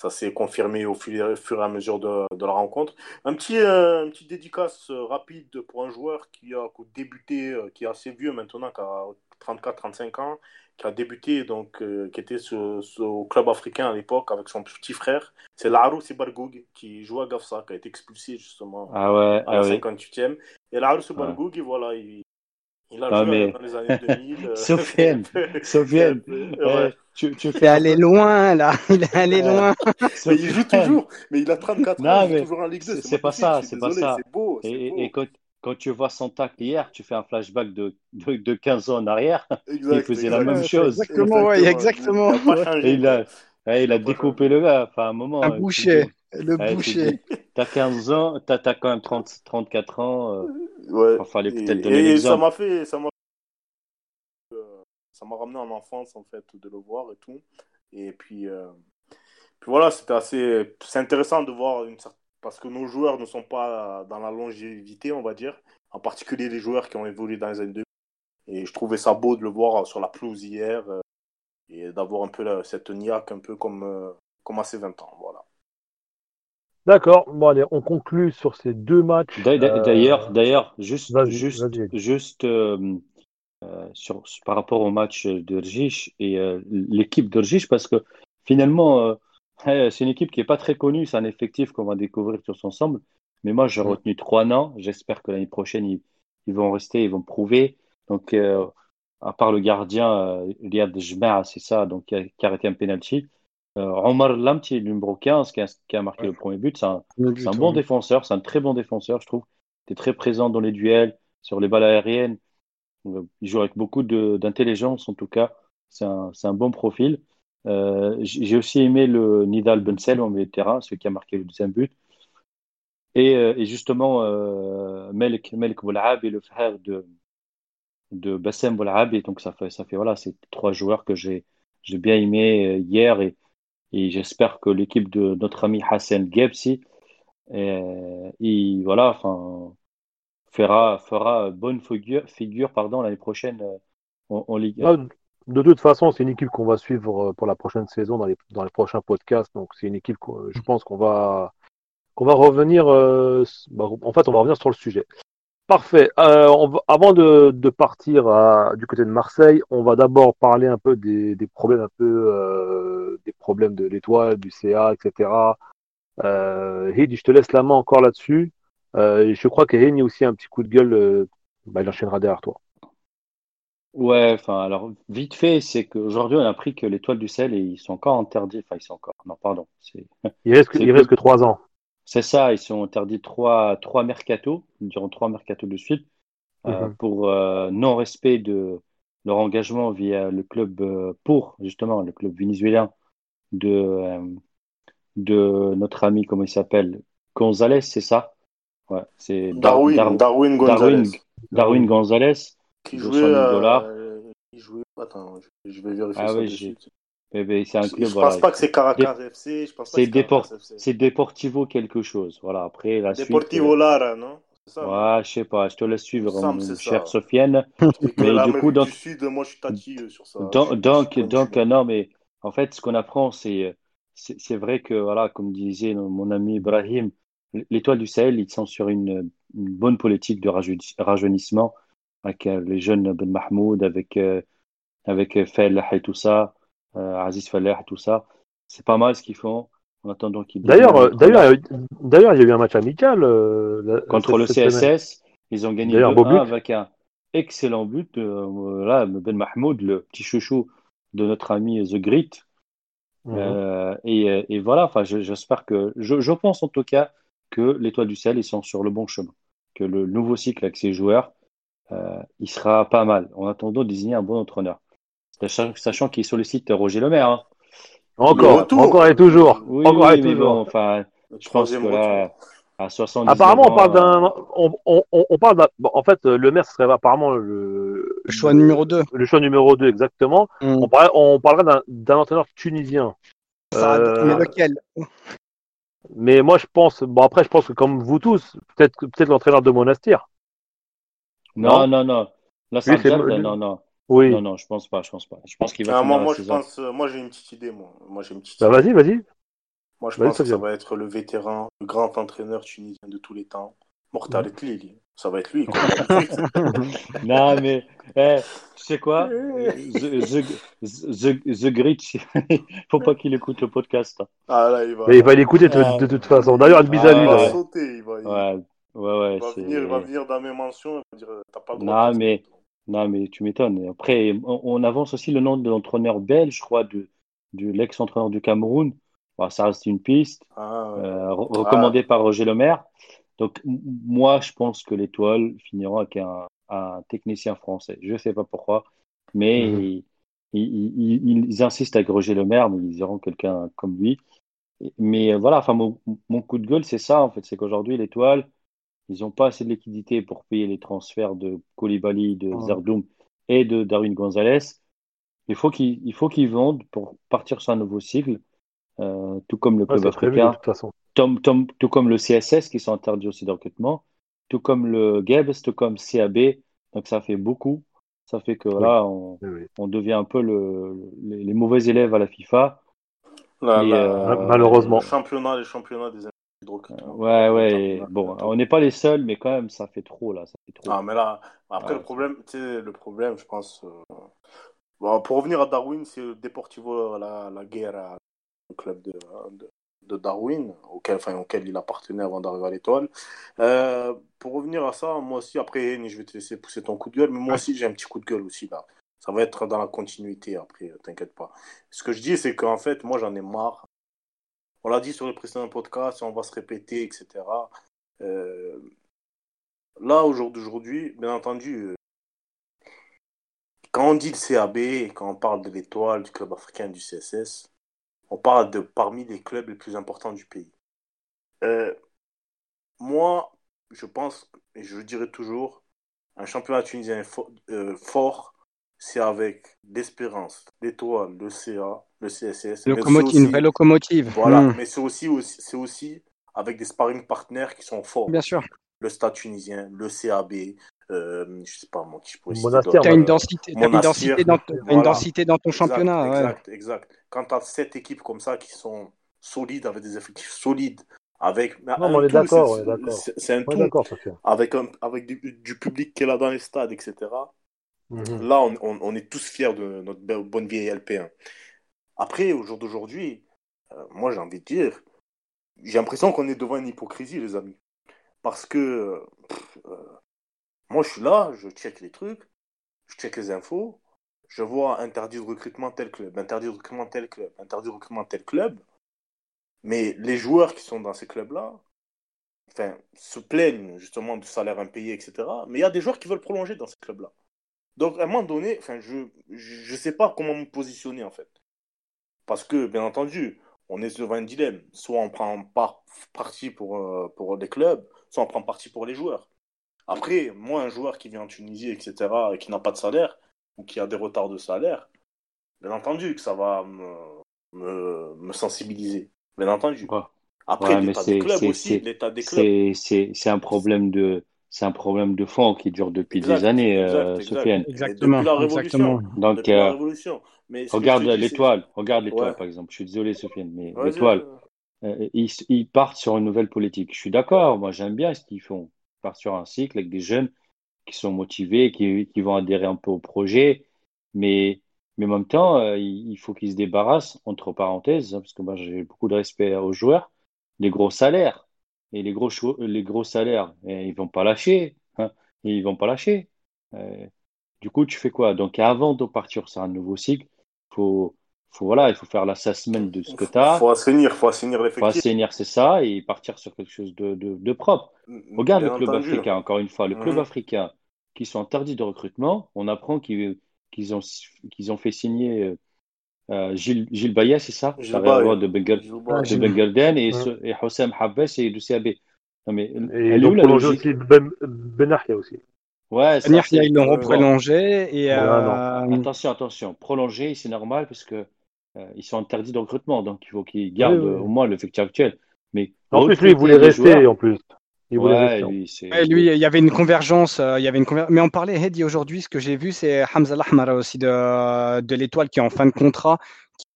ça s'est confirmé au fur, et à mesure de, de la rencontre. Un petit, euh, un petit dédicace euh, rapide pour un joueur qui a débuté, euh, qui est assez vieux maintenant, qui a 34-35 ans, qui a débuté, donc, euh, qui était au club africain à l'époque avec son petit frère. C'est Larou Sibargoug qui joue à Gafsa, qui a été expulsé justement ah ouais, à la ah 58e. Oui. Et Larou Sibargoug, ouais. voilà, il, il a non, joué mais... dans les années 2000. Sofiane, Sofiane, ouais. tu, tu fais aller loin là, il est allé loin. mais il joue toujours, mais il a 34 non, ans, il joue toujours en Ligue 2. C'est pas ça, c'est pas ça. C'est beau, et, beau. et quand, quand, tu vois son tacle hier, tu fais un flashback de, de, de 15 ans en arrière. Exact, il faisait exact, la même chose. Exactement, ouais, exactement. Il et il a, ouais, il a découpé le gars, enfin un moment. Un boucher. Le ouais, boucher. T'as 15 ans, t'as as quand même 30, 34 ans. Euh, ouais. Il fallait peut-être donner l'exemple. ça m'a fait, ça m'a ça m'a ramené en enfance en fait de le voir et tout et puis, euh, puis voilà c'était assez c'est intéressant de voir une parce que nos joueurs ne sont pas dans la longévité on va dire en particulier les joueurs qui ont évolué dans les années 2000 et je trouvais ça beau de le voir sur la pelouse hier euh, et d'avoir un peu la, cette niaque un peu comme euh, comme à ses 20 ans voilà D'accord. Bon, allez, on conclut sur ces deux matchs. D'ailleurs, Euh, d'ailleurs, juste, juste, juste euh, euh, sur, par rapport au match de Rjic et euh, l'équipe de Rjic, parce que finalement, euh, eh, c'est une équipe qui n'est pas très connue, c'est un effectif qu'on va découvrir tous ensemble. Mais moi, j'ai retenu trois noms. J'espère que l'année prochaine, ils, ils vont rester, ils vont prouver. Donc, euh, à part le gardien, euh, Riyad Jmaa, c'est ça, donc qui a, qui a arrêté un penalty. Euh, Omar Lamti, numéro 15, qui a, qui a marqué Ouais. le premier but, c'est un, bon défenseur, c'est un très bon défenseur, je trouve. Il est très présent dans les duels, sur les balles aériennes. Euh, Il joue avec beaucoup d'intelligence, en tout cas. C'est un, un bon profil. Euh, J'ai aussi aimé le Nidal Bensel au milieu de terrain, celui qui a marqué le deuxième but. Et, euh, et justement, euh, Melk, Melk Boulaabi, le frère de, de Bassem Boulaabi. Donc, ça fait, ça fait voilà, c'est trois joueurs que j'ai j'ai bien aimé euh, hier. Et, et j'espère que l'équipe de notre ami Hassan Gebsi, euh, il, voilà, enfin, fera, fera bonne figure, figure pardon, l'année prochaine euh, en, en Ligue 1. Ah, de toute façon, c'est une équipe qu'on va suivre euh, pour la prochaine saison dans les, dans les prochains podcasts. Donc, c'est une équipe que je pense qu'on va, qu'on va revenir. euh, bah, en fait, on va revenir sur le sujet. Parfait. Euh, on va- avant de, de partir à- du côté de Marseille, on va d'abord parler un peu des, des problèmes, un peu euh, des problèmes de l'étoile, du CA, etc. Euh, Hid, je te laisse la main encore là-dessus. Euh, je crois qu'Hen a aussi un petit coup de gueule. bah, il enchaînera derrière toi. Ouais, enfin, alors, vite fait, c'est qu'aujourd'hui, on a appris que l'étoile du sel, ils sont encore interdits. Enfin, ils sont encore. Non, pardon. Il reste, il reste que trois ans. C'est ça, ils sont interdits trois, trois mercatos, durant trois mercatos de suite, euh, Mhm. pour euh, non-respect de leur engagement via le club, euh, pour, justement, le club vénézuélien de, euh, de notre ami, comment il s'appelle? Gonzalez, c'est ça? Ouais, c'est Dar- Darwin, Dar- Darwin Darwin, Gonzalez. Darwin Gonzalez. Qui 200 jouait, 000 euh, dollars. qui jouait, attends, je, je vais vérifier Ah ça oui, suite. Eh ben, c'est un Je, club, je voilà. pense pas que c'est Caracas FC, je pense pas C'est que c'est c'est Deportivo quelque chose. Voilà, après la suite. Deportivo Lara, non? Ça, Ouais, je sais pas, je te laisse suivre, cher ça. Sofiane. Mais du coup, dans- du Sud, moi je suis tatilleux sur ça. Donc, donc, donc, pointu. non, mais en fait, ce qu'on apprend, c'est, c'est, c'est vrai que, voilà, comme disait mon ami Ibrahim, l'étoile du Sahel, ils sont sur une, une bonne politique de rajeuni- rajeunissement avec euh, les jeunes Ben Mahmoud, avec, euh, avec euh, Fallah et tout ça, euh, Aziz Fallah et tout ça. C'est pas mal ce qu'ils font en attendant qu'ils D'ailleurs, euh, d'ailleurs, euh, d'ailleurs, il y a eu un match amical euh, contre le. CSS. Ils ont gagné D'ailleurs, beau 2-1 but. avec un excellent but. euh, Ben Mahmoud, le petit chouchou de notre ami The Grit. Mhm. Euh, et, euh, et voilà, enfin, je- j'espère que, je, je pense en tout cas que l'Étoile du Sahel, ils sont sur le bon chemin. Que le nouveau cycle avec ces joueurs, euh, il sera pas mal. En attendant de désigner un bon entraîneur. Sachant, sachant qu'il sollicite Roger Lemaire. Hein. Encore, encore et toujours. Oui, encore oui, et mais toujours. bon, enfin, Le je pense que là, à 70 Apparemment, on parle d'un, on, on, on- on parle d'un, bon, en fait, le maire serait apparemment le, Le choix numéro 2. le choix numéro 2, exactement. On, parlerait, on parlerait d'un, d'un entraîneur tunisien. Euh, Mais lequel? mais moi, je pense, bon, après, je pense que comme vous tous, peut-être, peut-être l'entraîneur de Monastir. Non, non, non. Là, c'est- Sarjad, non, non. Oui. Non, non, je pense pas, je pense pas. Je pense qu'il va Ah, moi, moi, je pense, euh, moi, j'ai une petite idée, moi. Moi, j'ai une petite Bah, idée. vas-y, vas-y. Moi, je pense que ça va être le vétéran, le grand entraîneur tunisien de tous les temps, Mortal Tlili. Ça va être lui. quoi. Non, mais, eh, tu sais quoi? The, the, the, the Grinch, faut pas qu'il écoute le podcast. hein. ah là, il va. Mais il va l'écouter de, Ah. de toute façon. D'ailleurs, une bise à Ah, lui. il va sauter. Il va, il- Ouais, ouais, ouais. il va venir, il va venir dans mes mentions. Il va dire T'as pas le droit Non, mais- ça. Non, mais tu m'étonnes. Après, on, on avance aussi le nom de l'entraîneur belge, je crois, de, de l'ex-entraîneur du Cameroun. Bon, ça reste une piste, Ah, euh, re- recommandée par Roger Lemaire. Donc, moi, je pense que l'étoile finira avec un, un technicien français. Je ne sais pas pourquoi, mais Mhm. ils, ils- ils- ils insistent avec Roger Lemaire, mais ils auront quelqu'un comme lui. Mais voilà, enfin, mon, mon coup de gueule, c'est ça, en fait. C'est qu'aujourd'hui, l'étoile, ils n'ont pas assez de liquidité pour payer les transferts de Koulibaly, de Mhm. Zerdoum et de Darwin Gonzalez. Il faut qu'ils vendent pour partir sur un nouveau cycle, euh, tout comme le Ouais, club de africain, toute façon. Tom- Tom- tout comme le CSS qui sont interdits aussi de recrutement, tout comme le GEBS, tout comme CAB. Donc ça fait beaucoup. Ça fait que voilà, on, Oui, oui. on devient un peu le, les, les mauvais élèves à la FIFA. Là, Et, là, euh, Malheureusement. Le championnat, les championnats des recrutement. Ouais, ouais. Bon, on n'est pas les seuls, mais quand même, ça fait trop là. Ça fait trop. Ah, mais là, après, Ouais, le problème, tu sais, le problème, je pense. euh, bon, pour revenir à Darwin, c'est le Deportivo la, la guerre, à- le club de, de, de Darwin, auquel, enfin, auquel il appartenait avant d'arriver à l'étoile. Euh, pour revenir à ça, moi aussi, après, Henny, je vais te laisser pousser ton coup de gueule, mais moi aussi, j'ai un petit coup de gueule aussi là. Ça va être dans la continuité après, euh, t'inquiète pas. Ce que je dis, c'est qu'en fait, moi, j'en ai marre. On l'a dit sur le précédent podcast, on va se répéter, etc. Euh, là, au jour d'aujourd'hui, bien entendu, euh, quand on dit le CAB, quand on parle de l'étoile, du club africain, du CSS, on parle de parmi les clubs les plus importants du pays. Euh, moi, je pense, et je le dirai toujours, un championnat tunisien euh, fort, c'est avec l'Espérance, l'Étoile, le CA, le CSS. Une vraie locomotive. Voilà, Hmm, mais c'est aussi, aussi- c'est aussi avec des sparring partners qui sont forts. Bien sûr. Le Stade tunisien, le CAB, euh, je sais pas moi qui je pourrais citer Monastir, d'autres. Tu as une Euh, densité, t'as une densité, dans, t'as une voilà. densité dans ton Exact, championnat. ouais. Exact, exact. Quand tu as sept équipes comme ça qui sont solides, avec des effectifs solides, avec. Non, on est tout, d'accord, c'est- un tout, un, avec du, du public qui est là dans les stades, etc. Mhm. Là, on, est tous fiers de notre bonne vieille LP1. Après, au jour d'aujourd'hui, euh, moi j'ai envie de dire, j'ai l'impression qu'on est devant une hypocrisie, les amis. Parce que euh, moi je suis là, je check les trucs, je check les infos, je vois interdit de recrutement tel club, interdit de recrutement tel club, interdit de recrutement tel club. Mais les joueurs qui sont dans ces clubs-là, enfin, se plaignent justement du salaire impayé, etc. Mais il y a des joueurs qui veulent prolonger dans ces clubs-là. Donc, à un moment donné, enfin, je je sais pas comment me positionner, en fait. Parce que, bien entendu, on est devant un dilemme. Soit on prend par- parti pour, euh, pour les clubs, soit on prend parti pour les joueurs. Après, moi, un joueur qui vient en Tunisie, etc., et qui n'a pas de salaire, ou qui a des retards de salaire, bien entendu que ça va me, me, me sensibiliser. Bien entendu. Ouais. Après, Ouais, l'état des clubs aussi, l'état des clubs. C'est un problème de, c'est un problème de fond qui dure depuis Exact, des années, exact, euh. Sofiane. Exactement. Depuis la Révolution. exactement. Donc, Depuis la euh. Mais regarde l'étoile, regarde l'étoile, Ouais. par exemple. Je suis désolé, Sofiane, mais l'étoile, euh, ils, ils partent sur une nouvelle politique. Je suis d'accord, moi j'aime bien ce qu'ils font. Ils partent sur un cycle avec des jeunes qui sont motivés, qui, qui vont adhérer un peu au projet, mais, mais en même temps, euh, il, il faut qu'ils se débarrassent, entre parenthèses, hein, parce que moi j'ai beaucoup de respect aux joueurs, des gros salaires. Et les gros, chou- les gros salaires, eh, ils vont pas lâcher. Hein, et ils vont pas lâcher. Euh, du coup, tu fais quoi? Donc, avant de partir sur un nouveau cycle, faut, faut, voilà, il faut faire l'assessment de ce que tu as. faut assainir, faut assainir faut l'effectif. assainir, c'est ça, et partir sur quelque chose de, de, de propre. Regarde Bien le club entendu. africain, encore une fois, le club Mhm. africain qui sont interdits de recrutement, on apprend qu'ils ont, qu'ils ont fait signer euh, Gilles, Gilles Bayet, c'est ça? Gilles de Gilles Ah, de Bengalden et, Ouais. et Hossam Habbes et du CAB. Non, mais Et ils est ont où la prolongé aussi Ben, ben Arya aussi. Ouais, c'est. qu'ils l'ont et Bon, euh, Attention, attention. Prolonger, c'est normal parce que euh, ils sont interdits de recrutement, donc il faut qu'ils gardent Oui, oui. au moins l'effectif actuel. Mais En plus, lui, il voulait rester, joueurs, en plus. Ouais, rester. lui, ouais, lui, il y avait une convergence. euh, il y avait une conver- Mais on parlait, Hedi, aujourd'hui, ce que j'ai vu, c'est Hamza Lahmara aussi de, de l'Étoile qui est en fin de contrat,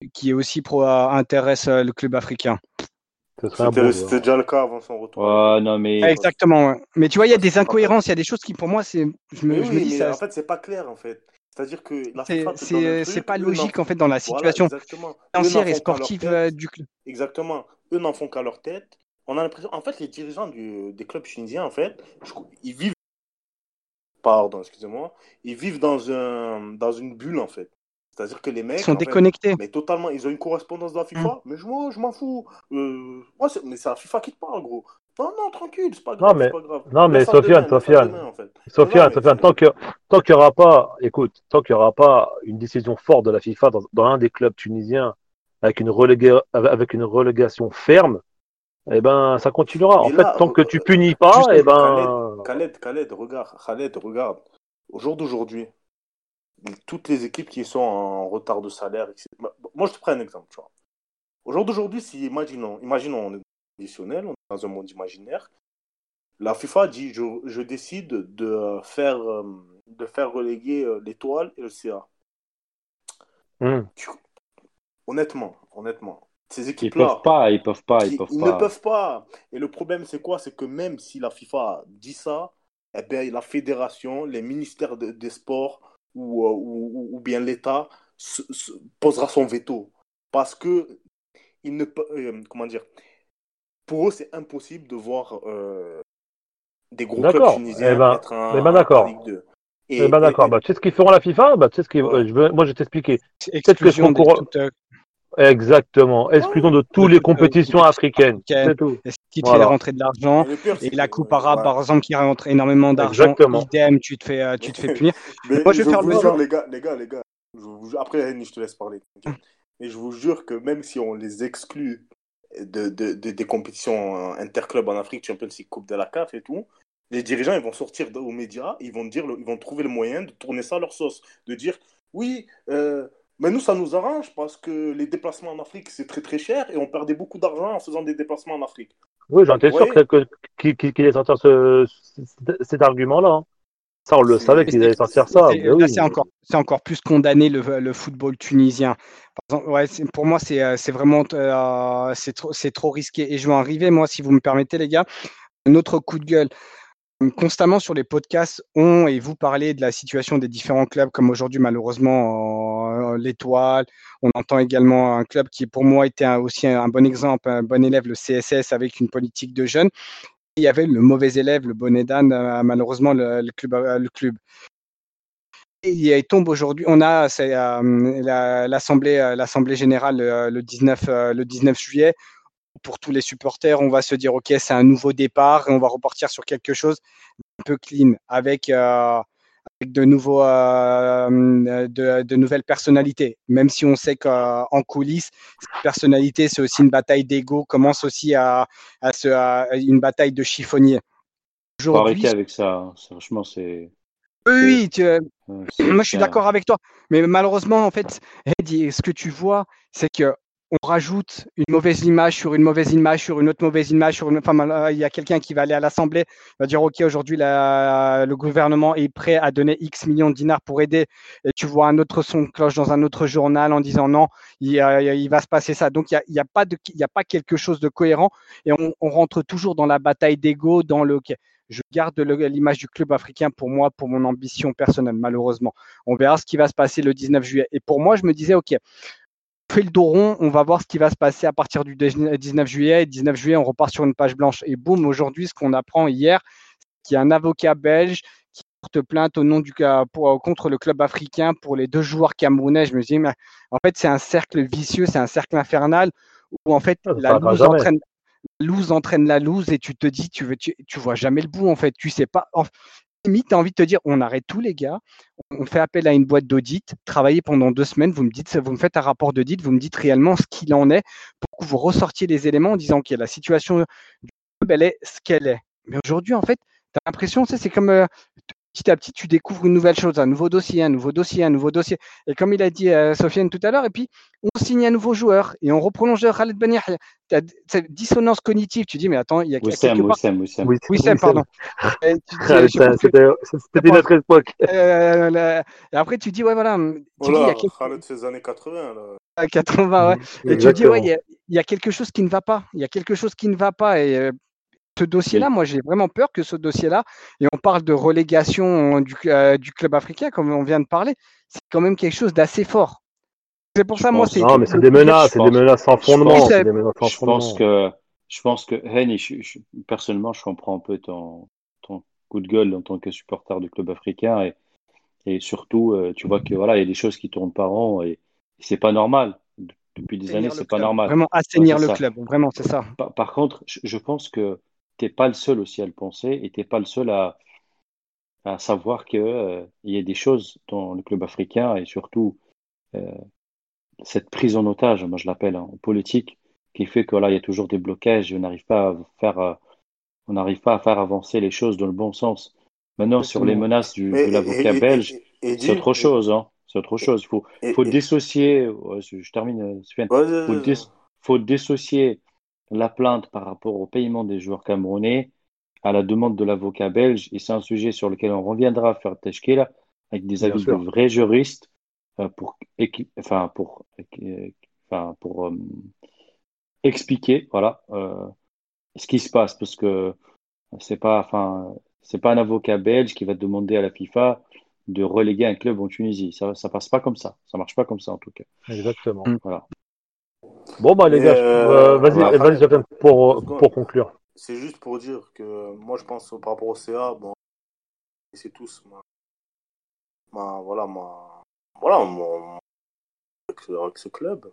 qui, qui est aussi pro, euh, intéresse euh, le club africain. C'était déjà le cas avant son retour. Ouais, non, mais. Ouais, exactement. ouais. Mais tu vois, il y a des incohérences, il y a des choses qui, pour moi, c'est. Je me, Mais je oui, me dis, mais ça, en fait, c'est pas clair, en fait. C'est-à-dire que c'est pas logique en fait dans la situation financière et sportive du club. Exactement. Eux n'en font qu'à leur tête. On a l'impression, en fait, les dirigeants du- des clubs tunisiens, en fait, je- ils vivent, pardon, excusez-moi, ils vivent dans un, dans une bulle, en fait. C'est-à-dire que les mecs, Ils sont fait, déconnectés. mais totalement, ils ont une correspondance de la FIFA, mais je, moi, je m'en fous. Euh, moi, mais c'est la FIFA qui te parle, gros. Non, non, tranquille, c'est pas grave, Non, mais- c'est pas grave. non, mais Sofiane, Sofiane. demain, en fait. Sofiane, Sofiane, tant que tant qu'il n'y aura pas, écoute, tant qu'il n'y aura pas une décision forte de la FIFA dans, dans un des clubs tunisiens avec une avec une relégation ferme, eh ben ça continuera. En fait, tant que tu punis pas, eh ben Khaled, Khaled, regarde, Khaled, regarde. Au jour d'aujourd'hui, toutes les équipes qui sont en retard de salaire, etc. Moi, je te prends un exemple, tu vois. Au jour d'aujourd'hui, si, imaginons, imaginons, on est traditionnel, on est dans un monde imaginaire, la FIFA dit, je, je décide de faire, euh, de faire reléguer euh, l'étoile et le CA. Tu- Honnêtement, honnêtement, Ces Ils équipes-là, peuvent pas, ils peuvent pas, ils ils, peuvent ils ne pas. peuvent pas. Et le problème, c'est quoi? C'est que même si la FIFA dit ça, eh bien, la fédération, les ministères de- des sports ou, euh, ou, ou- ou bien l'État se- se- posera son veto. Parce que ils ne euh, comment dire, pour eux, c'est impossible de voir euh, des gros clubs tunisiens Eh ben- être en, eh ben d'accord. en Ligue 2. Et, Eh ben d'accord. et- Bah, tu sais ce qu'ils feront à la FIFA? Bah, tu sais ce qu'ils... Ouais. euh, je veux- Moi, je vais t'expliquer. Exclusion que Exactement. Exclusion de toutes les euh, compétitions africaines. africaines. C'est tout. ce qui te Voilà. fait rentrer de l'argent. et la Coupe arabe, ouais. par exemple, qui rentre énormément d'argent, Exactement. idem, tu te fais, euh, tu te fais punir. Mais Moi, je vais je faire vous le- jure, les gars, les gars, les gars. je vous- Après, je te laisse parler. Mais je vous jure que même si on les exclut de, de- de- des compétitions euh, interclubs en Afrique, Champions League, Coupe de la CAF et tout, les dirigeants, ils vont sortir aux médias, ils vont dire, le- ils vont trouver le moyen de tourner ça à leur sauce, de dire, oui, euh, mais nous, ça nous arrange parce que les déplacements en Afrique, c'est très très cher et on perdait beaucoup d'argent en faisant des déplacements en Afrique. Oui, j'en étais sûr Ouais. que- qu'il qu'il allait sortir ce, cet- argument-là. hein. Ça, on le savait qu'ils allaient sortir ça. C'est- oui. c'est encore, c'est encore plus condamné le, le football tunisien. Par exemple, ouais, pour moi, c'est euh, c'est vraiment euh, c'est trop, c'est trop risqué. Et je vais en arriver, moi, si vous me permettez, les gars, un autre coup de gueule. Constamment sur les podcasts, on et vous parlez de la situation des différents clubs, comme aujourd'hui, malheureusement, l'Étoile. On entend également un club qui, pour moi, était aussi un bon exemple, un bon élève, le CSS, avec une politique de jeunes. Il y avait le mauvais élève, le bonnet d'âne, euh, malheureusement, le, club, euh, le club. Et il tombe aujourd'hui, on a c'est, euh, la- l'assemblée, l'assemblée générale le 19, euh, le 19 juillet. Pour tous les supporters, on va se dire ok, c'est un nouveau départ et on va repartir sur quelque chose un peu clean avec euh, avec de nouveaux, euh, de, de nouvelles personnalités. Même si on sait qu'en coulisses, cette personnalité, c'est aussi une bataille d'ego, commence aussi à, à, se, à une bataille de chiffonnier. Faut arrêter avec ça. hein. Franchement, c'est. oui, tu, euh, moi, je suis d'accord avec toi. Mais malheureusement, en fait, Eddie, ce que tu vois, c'est que on rajoute une mauvaise image sur une mauvaise image sur une autre mauvaise image sur une. Enfin, il y a quelqu'un qui va aller à l'Assemblée, va dire OK, aujourd'hui, le gouvernement est prêt à donner X millions de dinars pour aider. Et tu vois un autre son cloche dans un autre journal en disant non, il, va se passer ça. Donc, il n'y a, pas a quelque chose de cohérent et on, rentre toujours dans la bataille d'ego, dans le. Je garde l'image du club africain pour moi, pour mon ambition personnelle, malheureusement. On verra ce qui va se passer le 19 juillet. Et pour moi, je me disais, OK, fait le dos rond, on va voir ce qui va se passer à partir du 19 juillet. Et 19 juillet, on repart sur une page blanche. Et boum, aujourd'hui, ce qu'on apprend hier, c'est qu'il y a un avocat belge qui porte plainte au nom du pour, contre le club africain pour les deux joueurs camerounais. Je me dis, mais en fait, c'est un cercle vicieux, c'est un cercle infernal où en fait, la loose entraîne la loose entraîne la loose et tu te dis, tu, veux, tu, tu vois jamais le bout en fait. Tu sais pas. En, limite, tu as envie de te dire, on arrête tous les gars, on fait appel à une boîte d'audit, travaillez pendant deux semaines, vous me dites, vous me faites un rapport d'audit, vous me dites réellement ce qu'il en est pour que vous ressortiez les éléments en disant, OK, la situation du club, elle est ce qu'elle est. Mais aujourd'hui, en fait, tu as l'impression, c'est comme euh, petit à petit, tu découvres une nouvelle chose, un nouveau dossier, un nouveau dossier, un nouveau dossier. Et comme il a dit euh, Sofiane tout à l'heure, et puis on signe un nouveau joueur et on reprolonge Khaled Ben Yahya. Tu as cette dissonance cognitive, tu dis, mais attends, il y a Wissem. Wissem, Wissem. Wissem, pardon. Ah, que- C'était autre époque. euh, la- Et après, tu dis, ouais, voilà. Tu dis, il y Voilà, a quelque... Khaled, ces années 80, là. à 80, ouais. Et tu dis, ouais, il y, a, il y a quelque chose qui ne va pas. Il y a quelque chose qui ne va pas. Et euh, ce dossier-là, moi, j'ai vraiment peur que ce dossier-là, et on parle de relégation du, euh, du club africain, comme on vient de parler, c'est quand même quelque chose d'assez fort. C'est pour Je ça, moi, c'est. Non, mais c'est des menaces, c'est des menaces sans fondement. pense- C'est des menaces sans Je pense que, je pense que, Henny, je- je- personnellement, je comprends un peu ton, ton coup de gueule en tant que supporter du club africain et, et surtout, euh, tu vois que voilà, il y a des choses qui tournent par rond et c'est pas normal. Depuis des années, c'est pas normal. Vraiment assainir le ça. club. Vraiment, c'est ça. Par, par contre, je, je pense que t'es pas le seul aussi à le penser et t'es pas le seul à, à savoir que euh, il y a des choses dans le club africain et surtout euh, cette prise en otage, moi je l'appelle hein, en politique, qui fait que là il y a toujours des blocages et on n'arrive pas à faire, euh, on n'arrive pas à faire avancer les choses dans le bon sens. Maintenant, sur les menaces du, Mais- de l'avocat belge, c'est autre chose, hein. C'est autre chose. Il faut, et- faut et- dissocier. je termine, euh, faut, ouais, dis- faut dissocier la plainte par rapport au paiement des joueurs camerounais à la demande de l'avocat belge. Et c'est un sujet sur lequel on reviendra à faire Teshkela avec des Bien avis sûr. de vrais juristes euh, pour, enfin, pour, euh, enfin, pour euh, expliquer, voilà, euh, ce qui se passe, parce que c'est pas, enfin, c'est pas un avocat belge qui va demander à la FIFA de reléguer un club en Tunisie. Ça, ça passe pas comme ça. Ça marche pas comme ça en tout cas. Exactement. Mm. Voilà. Bon, bah, les gars, euh, euh, vas-y, voilà, vas-y, Jacques, pour, pour conclure. C'est juste pour dire que moi, je pense par rapport au CA, bon, c'est tous ma, ma- voilà, ma, voilà, mon, avec, ce- avec ce club.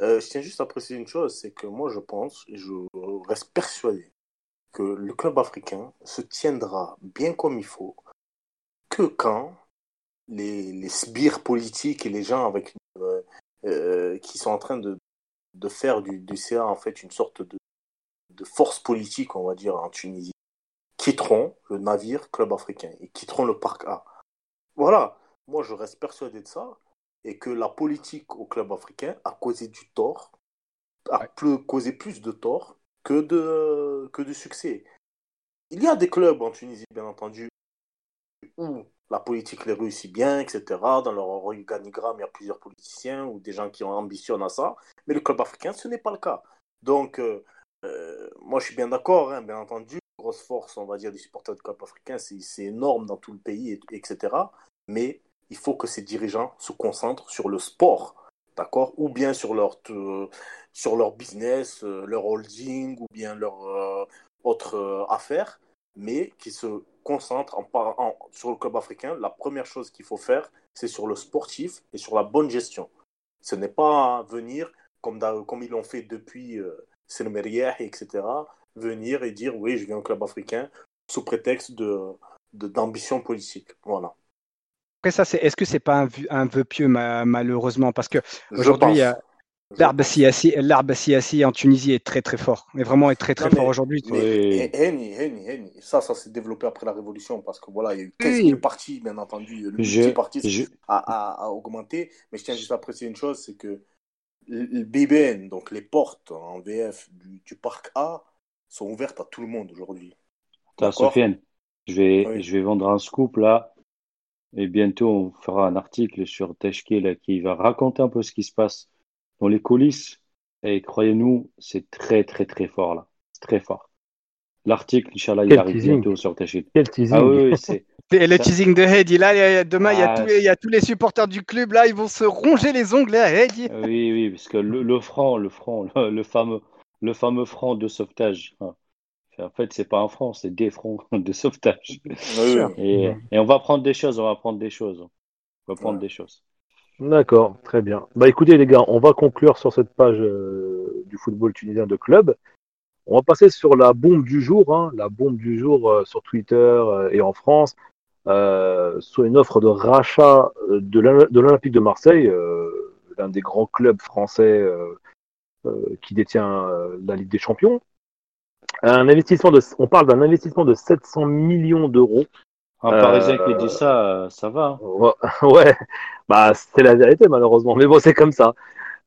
Euh, je tiens juste à préciser une chose, c'est que moi, je pense, et je reste persuadé que le club africain se tiendra bien comme il faut que quand les, les sbires politiques et les gens avec euh, euh, qui sont en train de, de faire du, du CA en fait une sorte de, de force politique, on va dire, en Tunisie, quitteront le navire club africain et quitteront le parc A. Voilà, moi je reste persuadé de ça et que la politique au club africain a causé du tort, a plus- causé plus de tort que de, que de succès. Il y a des clubs en Tunisie, bien entendu, où la politique les réussit bien, etc. Dans leur organigramme, il y a plusieurs politiciens ou des gens qui ambitionnent à ça. Mais le club africain, ce n'est pas le cas. Donc, euh, euh, moi, je suis bien d'accord, hein, bien entendu. Grosse force, on va dire, des supporters du club africain, c'est énorme dans tout le pays, et- etc. Mais il faut que ces dirigeants se concentrent sur le sport, d'accord? Ou bien sur leur, euh, sur leur business, leur holding, ou bien leur autre affaire, mais qui se en, en- sur le club africain. La première chose qu'il faut faire, c'est sur le sportif et sur la bonne gestion. Ce n'est pas venir, comme, ils l'ont fait depuis euh, etc., venir et dire oui, je viens au club africain sous prétexte de- d'ambition politique. Voilà. Après ça, est-ce que c'est pas un, vœu- un vœu pieux ma- malheureusement? Parce que Aujourd'hui, il y a l'arbre siassi en Tunisie est très très fort, mais vraiment est très très Non, fort aujourd'hui. Mais Oui. Henny, Henny, ça, ça s'est développé après la Révolution parce que voilà, il y a eu 15 Oui. 000 partis, bien entendu. Le Je- je- a, a, a augmenté. Mais je tiens juste à préciser une chose, c'est que le BBN, donc les portes en VF du, du parc A, sont ouvertes à tout le monde aujourd'hui. Sofiane, je vais, Oui. je vais vendre un scoop là. Et bientôt, on fera un article sur Tashkil qui va raconter un peu ce qui se passe dans les coulisses. Et croyez-nous, c'est très, très, très fort là. C'est très fort. L'article, Inch'Allah, il arrive teasing. bientôt sur Tashkil. Quel teasing. Ah oui, oui, c'est. Et le Ça- teasing de Heidi, là, il y a- demain, il y, a Ah, tous les- il y a tous les supporters du club, là, ils vont se ronger les ongles à Heidi. Oui, oui, parce que le, le franc, le franc, le, le fameux, le fameux franc de sauvetage. hein. En fait, c'est pas un franc, c'est des francs de sauvetage. Oui, sûr. oui. Et, et on va prendre des choses, on va prendre des choses. On va prendre Ouais. des choses. D'accord, très bien. Bah écoutez les gars, on va conclure sur cette page euh, du football tunisien de club. On va passer sur la bombe du jour, hein, la bombe du jour euh, sur Twitter euh, et en France, sur une offre de rachat de l'O- de l'Olympique de Marseille, l'un des grands clubs français qui détient la Ligue des Champions. Un investissement de, on parle d'un investissement de 700 millions d'euros. Un Euh, Parisien qui dit ça, euh, ça va. hein. Ouais, ouais. bah c'est la vérité malheureusement, mais bon c'est comme ça.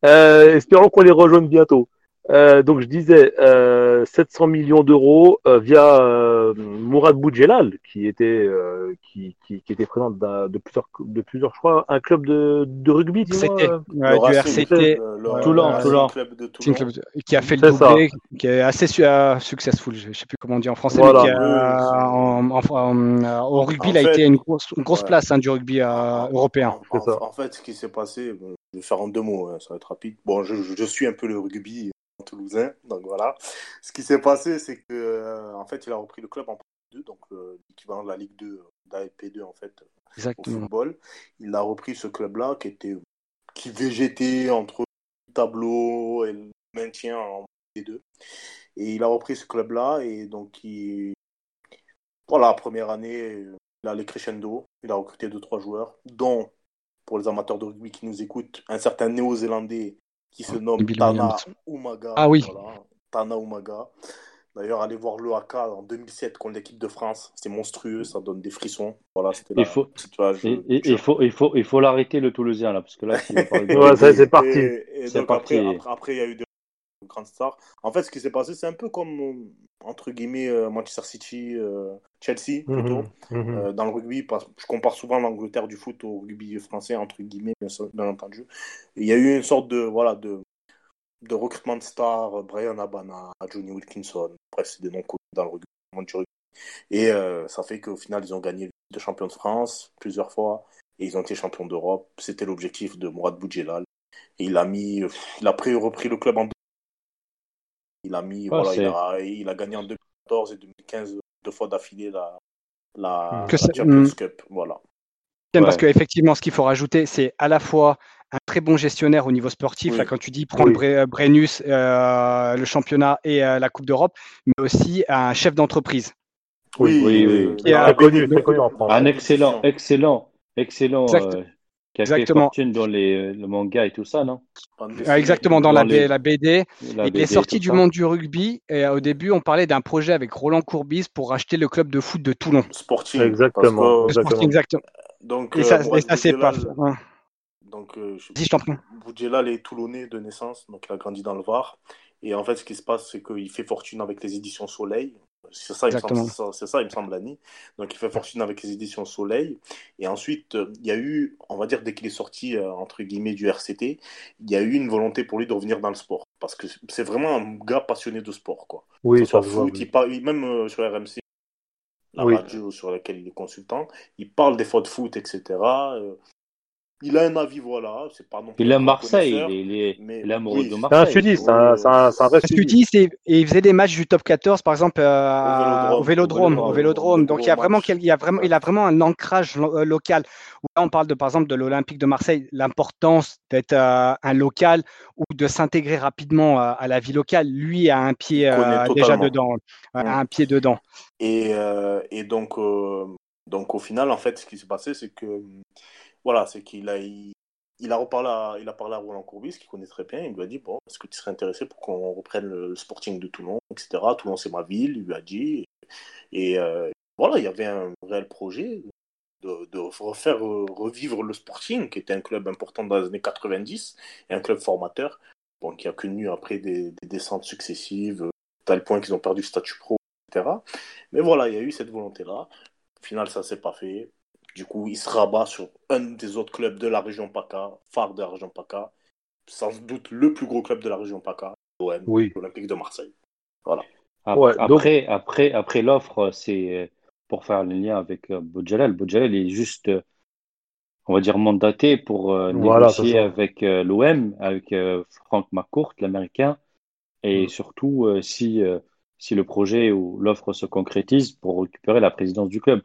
Euh, espérons qu'on les rejoigne bientôt. Euh, donc je disais euh, 700 millions d'euros euh, via euh, Mourad Boudjelal qui était euh, qui, qui, qui était présent d'un- de plusieurs de plusieurs je crois un club de, de rugby C'était euh. ouais, du RCT, Toulon, Toulon. Qui a fait le C'est ça. doublé, qui est assez su- euh, successful, je ne sais plus comment on dit en français, Voilà. mais qui a, en, en- en- euh, au rugby, En il a fait, été une grosse, une grosse ouais. place hein, du rugby euh, En- européen. En, ça. fait, ce qui s'est passé, bon, je vais faire en deux mots, hein, ça va être rapide. Bon, je- je suis un peu le rugby toulousain, donc voilà. Ce qui s'est passé, c'est que euh, en fait, il a repris le club en Pro 2, donc euh, l'équivalent de la Ligue 2, d'AFP2 en fait, au Exactement. football. Il a repris ce club-là qui était qui végétait entre le tableau et le maintien en D2. Et il a repris ce club-là et donc il voilà, première année, il a les crescendo, il a recruté deux trois joueurs, dont pour les amateurs de rugby qui nous écoutent, un certain néo-zélandais qui se nomme Bill Tana. Umaga. Ah oui. Voilà, Tana Umaga. D'ailleurs, allez voir le AK en 2007 contre l'équipe de France. C'est monstrueux, ça donne des frissons. Voilà, c'était Il faut-. Et, et- faut, il faut, il faut l'arrêter le Toulousien là, parce que là, de- Ouais, ça, c'est parti. Et, et C'est donc parti. Après, après, après, il y a eu des grandes stars. En fait, ce qui s'est passé, c'est un peu comme, entre guillemets, euh, Manchester City, euh, Chelsea, plutôt. Mhm, mhm. Euh, dans le rugby, parce, je compare souvent l'Angleterre du foot au rugby français, entre guillemets, bien, entendu. Il y a eu une sorte de, voilà, de, de recrutement de stars, Brian Abana, Johnny Wilkinson. Bref, c'est des noms connus dans le rugby. Et euh, ça fait qu'au final, ils ont gagné le champion de France plusieurs fois et ils ont été champions d'Europe. C'était l'objectif de Mourad Boudjelal. Et il a mis, il a pris, repris le club en il a mis, voilà, il a, il a, gagné en 2014 et 2015 deux fois d'affilée la, la, Champions hmm. Cup. Voilà. Parce qu'effectivement, ce qu'il faut rajouter, c'est à la fois un très bon gestionnaire au niveau sportif, là, quand tu dis prendre Brennus, euh, le championnat et euh, la Coupe d'Europe, mais aussi un chef d'entreprise. Oui, oui, oui. Qui a, connu, connu en France. Un excellent, excellent, excellent euh, qui a exactement. fait fortune dans les, le manga et tout ça, non? Ah, Exactement, dans, la, la, BD. il est sorti du monde du rugby et au début, on parlait d'un projet avec Roland Courbis pour racheter le club de foot de Toulon. Sporting. Exactement. Sporting, exactement. Donc, et ça, euh, ça c'est pas. Donc, euh, je, je t'en prie. Boudjela est toulonnais de naissance, donc il a grandi dans le Var. Et en fait, ce qui se passe, c'est qu'il fait fortune avec les éditions Soleil. C'est ça, il me semble, c'est ça, il me semble, Annie. Donc, il fait fortune avec les éditions Soleil. Et ensuite, euh, il y a eu, on va dire, dès qu'il est sorti, euh, entre guillemets, du RCT, il y a eu une volonté pour lui de revenir dans le sport. Parce que c'est vraiment un gars passionné de sport, quoi. Oui, ça foot, il même sur RMC, la radio sur laquelle il est consultant. Il parle des fois de foot, etc. Euh, il a un avis, voilà. C'est pas non il aime Marseille, il est, mais, il est amoureux de Marseille. C'est un sudiste, c'est un, un, vrai sudiste. et il faisait des matchs du top 14, par exemple, euh, au Vélodrome. Au Vélodrome. Donc il, y a vraiment, il, y a vraiment, il a vraiment un ancrage euh, local. Là, on parle de, par exemple de l'Olympique de Marseille, l'importance d'être un local ou de s'intégrer rapidement à la vie locale. Lui a un pied déjà dedans, a un pied dedans. Et, et donc, donc au final, en fait, ce qui s'est passé, c'est que voilà, c'est qu'il a, il, a reparlé il a parlé à Roland Courbis, qui connaît très bien. Il lui a dit Bon, est-ce que tu serais intéressé pour qu'on reprenne le, sporting de Toulon, etc. Toulon, c'est ma ville, il lui a dit. Et, euh, voilà, il y avait un réel projet de, de, refaire revivre le sporting, qui était un club important dans les années 90 et un club formateur, bon, qui a connu après des, des descentes successives, à tel point qu'ils ont perdu le statut pro, etc. Mais voilà, il y a eu cette volonté-là. Au final, ça s'est pas fait. Du coup, il se rabat sur un des autres clubs de la région PACA, phare de la région PACA, sans doute le plus gros club de la région PACA, l'OM, l'Olympique de Marseille. Voilà. Après, après, après l'offre, c'est pour faire le lien avec euh, Boudjalal. Boudjalal est juste, on va dire, mandaté pour euh, négocier avec euh, l'OM, avec Frank McCourt, l'américain, et mm. surtout si, si le projet ou l'offre se concrétise pour récupérer la présidence du club.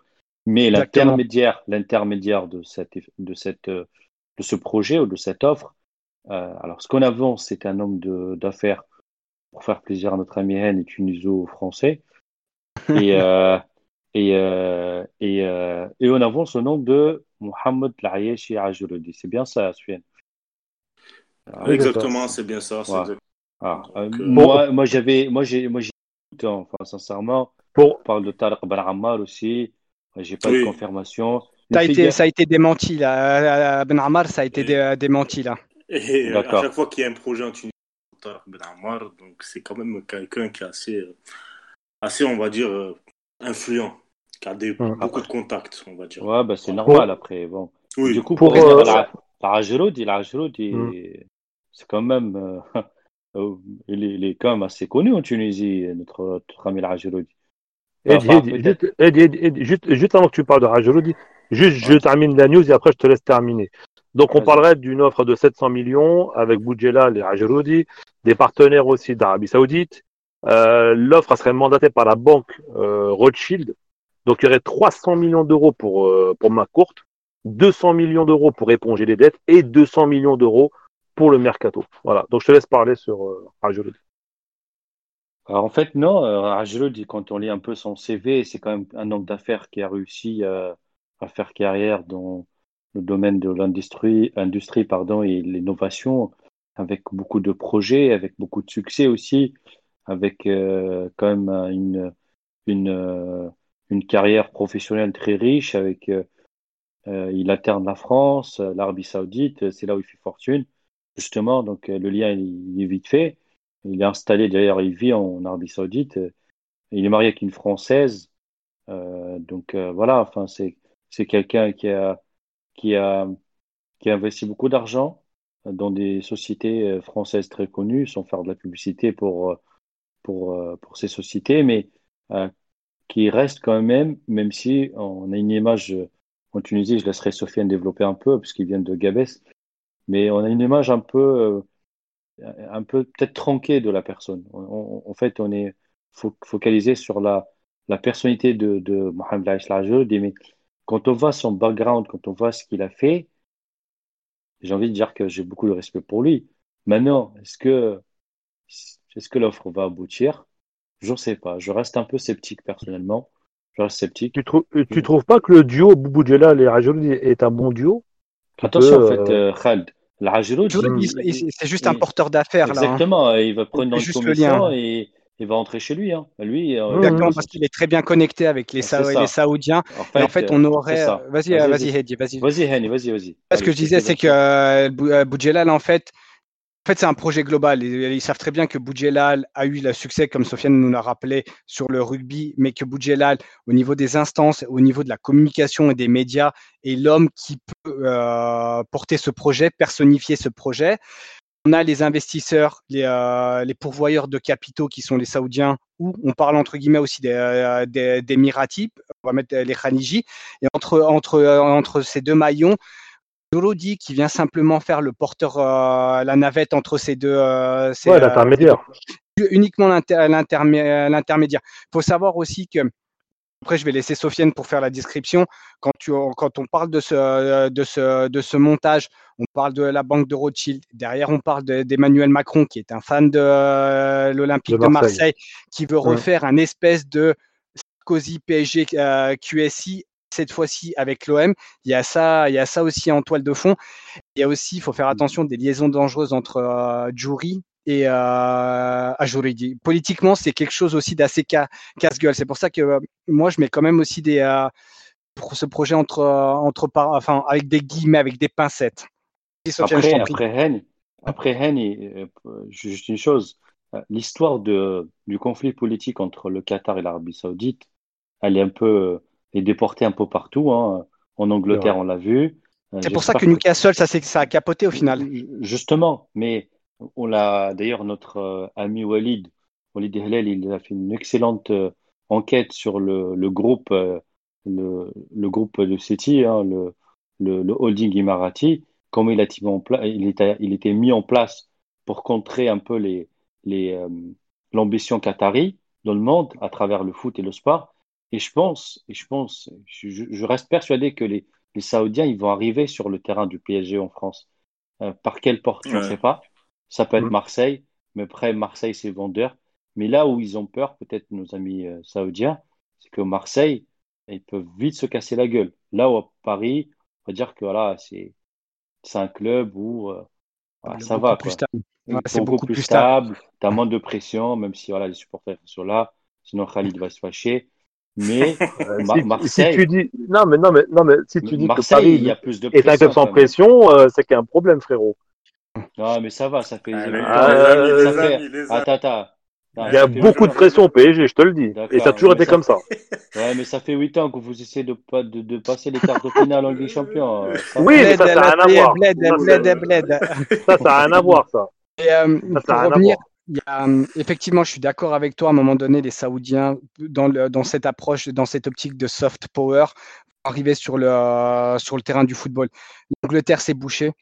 Mais l'intermédiaire, l'intermédiaire de, cette, de, cette, de ce projet ou de cette offre, euh, alors ce qu'on avance, c'est un homme d'affaires pour faire plaisir à notre ami Hen et tuniso-français. Et, euh, et, euh, et, euh, et, on avance au nom de Mohamed Layeshi Ajurudi. C'est bien ça, Sufyan Exactement, c'est bien ça. Ah, euh, moi, moi j'avais, moi j'ai, moi j'ai, enfin sincèrement, on parle de Tariq Ben Ammar aussi. J'ai pas de confirmation. Ça a, été, ça a été démenti là. Ben Ammar, ça a été démenti là. Et à chaque fois qu'il y a un projet en Tunisie, Ben Ammar, donc c'est quand même quelqu'un qui est assez, euh, assez, on va dire, euh, influent, qui a des, beaucoup de contacts, on va dire. Ouais, bah c'est normal après. Bon. Du coup, pour, pour euh, la, mm. c'est quand même, il, est, il, est, quand même assez connu en Tunisie, notre, notre ami Rajeroudi. Juste, avant que tu parles de Rajroudi, juste je termine la news et après je te laisse terminer. Donc on parlerait d'une offre de 700 millions avec Boudjela et Rajroudi, des partenaires aussi d'Arabie Saoudite. Euh, L'offre serait mandatée par la banque euh, Rothschild. Donc il y aurait 300 millions d'euros pour, euh, pour McCourt, 200 millions d'euros pour éponger les dettes et 200 millions d'euros pour le mercato. Voilà. Donc je te laisse parler sur euh, En fait, non. Euh, quand on lit un peu son CV, c'est quand même un homme d'affaires qui a réussi euh, à faire carrière dans le domaine de l'industrie, industrie, pardon, et l'innovation, avec beaucoup de projets, avec beaucoup de succès aussi, avec euh, quand même une, une, euh, une carrière professionnelle très riche. Avec, il alterne la France, l'Arabie Saoudite, c'est là où il fait fortune, justement. Donc le lien il est vite fait. Il est installé, d'ailleurs, il vit en Arabie Saoudite. Il est marié avec une Française. Euh, donc euh, voilà, enfin, c'est, c'est quelqu'un qui a, qui, a, qui a investi beaucoup d'argent dans des sociétés françaises très connues, sans faire de la publicité pour, pour, pour ces sociétés, mais qui restent quand même, même si on a une image en Tunisie, je laisserai Sofiane développer un peu, puisqu'il vient de Gabès, mais on a une image un peu, un peu peut-être tronquée de la personne. en fait, on est focalisé sur la, la personnalité de, de Mohamed mais quand on voit son background, quand on voit ce qu'il a fait, j'ai envie de dire que j'ai beaucoup de respect pour lui. Maintenant, est-ce que, est-ce que l'offre va aboutir? Je ne sais pas. Je reste un peu sceptique personnellement. Je reste sceptique. Tu, trouves, tu trouves pas que le duo Boubou et Rajouli est un bon duo? Attention, en fait, euh, Khaled. C'est juste un porteur d'affaires. Hein. Exactement. Il va prendre une commission et il va rentrer chez lui. Hein. Lui, euh, Exactement, parce qu'il est très bien connecté avec les, les Saoudiens. En fait, en fait on aurait. Vas-y, vas-y, Hedi, vas-y. Vas-y, vas-y, vas-y. Ce que je disais, c'est que euh, euh, Boudjelal, en fait, en fait, c'est un projet global. Ils, savent très bien que Boudjelal a eu le succès, comme Sofiane nous l'a rappelé, sur le rugby, mais que Boudjelal, au niveau des instances, au niveau de la communication et des médias, est l'homme qui peut porter ce projet, personnifier ce projet. On a les investisseurs, les, euh, les, pourvoyeurs de capitaux qui sont les Saoudiens, ou on parle entre guillemets aussi des, euh, des, des Mirati, on va mettre les Khaniji. Et entre, entre, euh, entre ces deux maillons, Dorodi qui vient simplement faire le porteur, la navette entre ces deux. Ces, ouais, l'intermédiaire. uniquement l'intermédiaire. Il faut savoir aussi que après, je vais laisser Sofiane pour faire la description. Quand, tu, quand on parle de ce, de, ce, de ce montage, on parle de la banque de Rothschild. Derrière, on parle d'Emmanuel Macron, qui est un fan de euh, l'Olympique de, Marseille. qui veut refaire un espèce de Sarkozy PSG euh, QSI cette fois-ci avec l'OM. Il y a ça, il y a ça aussi en toile de fond. Il y a aussi, il faut faire attention des liaisons dangereuses entre euh, et euh, Politiquement, c'est quelque chose aussi d'assez casse-gueule. C'est pour ça que euh, moi, je mets quand même aussi des euh, pour ce projet entre entre enfin avec des guillemets, avec des pincettes. Après, après après juste une chose, l'histoire du conflit politique entre le Qatar et l'Arabie Saoudite, elle est un peu est déportée un peu partout. Hein. En Angleterre, on l'a vu. C'est pour ça que Newcastle, ça, ça a capoté au final. Justement, mais on l'a d'ailleurs notre euh, ami Walid, Walid Ehlel, il a fait une excellente euh, enquête sur le, groupe, euh, le, groupe de City, hein, le, le, holding Imarati, comment il, a il, était, il était mis en place pour contrer un peu les, les, l'ambition qatari dans le monde à travers le foot et le sport. Et je pense, et je pense, je, reste persuadé que les, les, Saoudiens, ils vont arriver sur le terrain du PSG en France. par quelle porte, je ne sais pas. Ça peut être mm. Marseille, mais après, Marseille, c'est vendeur. Mais là où ils ont peur, peut-être nos amis euh, saoudiens, c'est que Marseille, ils peuvent vite se casser la gueule. Là où à Paris, on va dire que voilà, c'est un club où euh, ça va. Plus stable. c'est beaucoup, plus stable. Tu as moins de pression, même si voilà, les supporters sont là. Sinon, Khalid va se fâcher. Mais euh, Marseille. Si tu dis, non, mais, non, mais, non, mais si tu dis que Paris il y a plus de pression, est un club sans pression, c'est qu'il y a un problème, frérot. Non, mais ça va, ça fait. Attends, attends. Il y a beaucoup de pression au PSG, je te le dis. Et ça a toujours été comme ça. Ouais, mais ça fait 8 ans que vous essayez de, de, de passer les quarts de finale en Ligue des Champions. oui, mais ça, n'a rien à voir. Ça, ça n'a rien à voir, ça. Et, euh, pour revenir, il euh, effectivement, je suis d'accord avec toi. À un moment donné, les Saoudiens, dans, cette approche, dans cette optique de soft power, arriver le, sur le terrain du football. L'Angleterre s'est bouchée.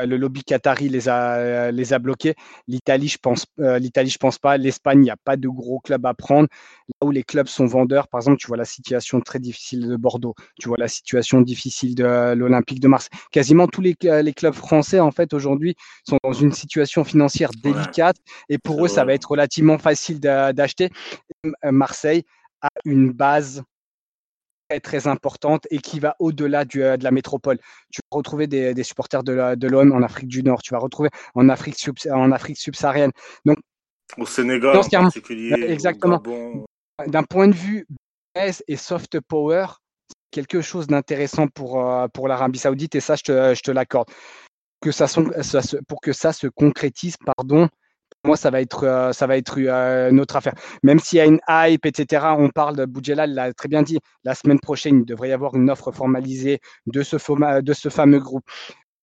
Euh, le lobby qatari les a, euh, les a bloqués. L'Italie, je pense, euh, l'Italie, je pense pas. L'Espagne, il n'y a pas de gros clubs à prendre. Là où les clubs sont vendeurs, par exemple, tu vois la situation très difficile de Bordeaux, tu vois la situation difficile de l'Olympique de Marseille. Quasiment tous les, les, clubs français, en fait, aujourd'hui, sont dans une situation financière délicate et pour eux, ça va être relativement facile d'acheter. Marseille a une base très importante et qui va au-delà euh, de la métropole. Tu vas retrouver des, supporters de l'OM en Afrique du Nord, tu vas retrouver en Afrique, en Afrique subsaharienne. Donc, au Sénégal, en particulier. Exactement. D'un point de vue et soft power, quelque chose d'intéressant pour, euh, pour l'Arabie Saoudite et ça, je te, je te l'accorde. Que ça, pour que ça se concrétise, pardon, moi, ça va être, euh, ça va être euh, notre affaire. Même s'il y a une hype, etc., on parle de l'a très bien dit. La semaine prochaine, il devrait y avoir une offre formalisée de ce, de ce fameux groupe.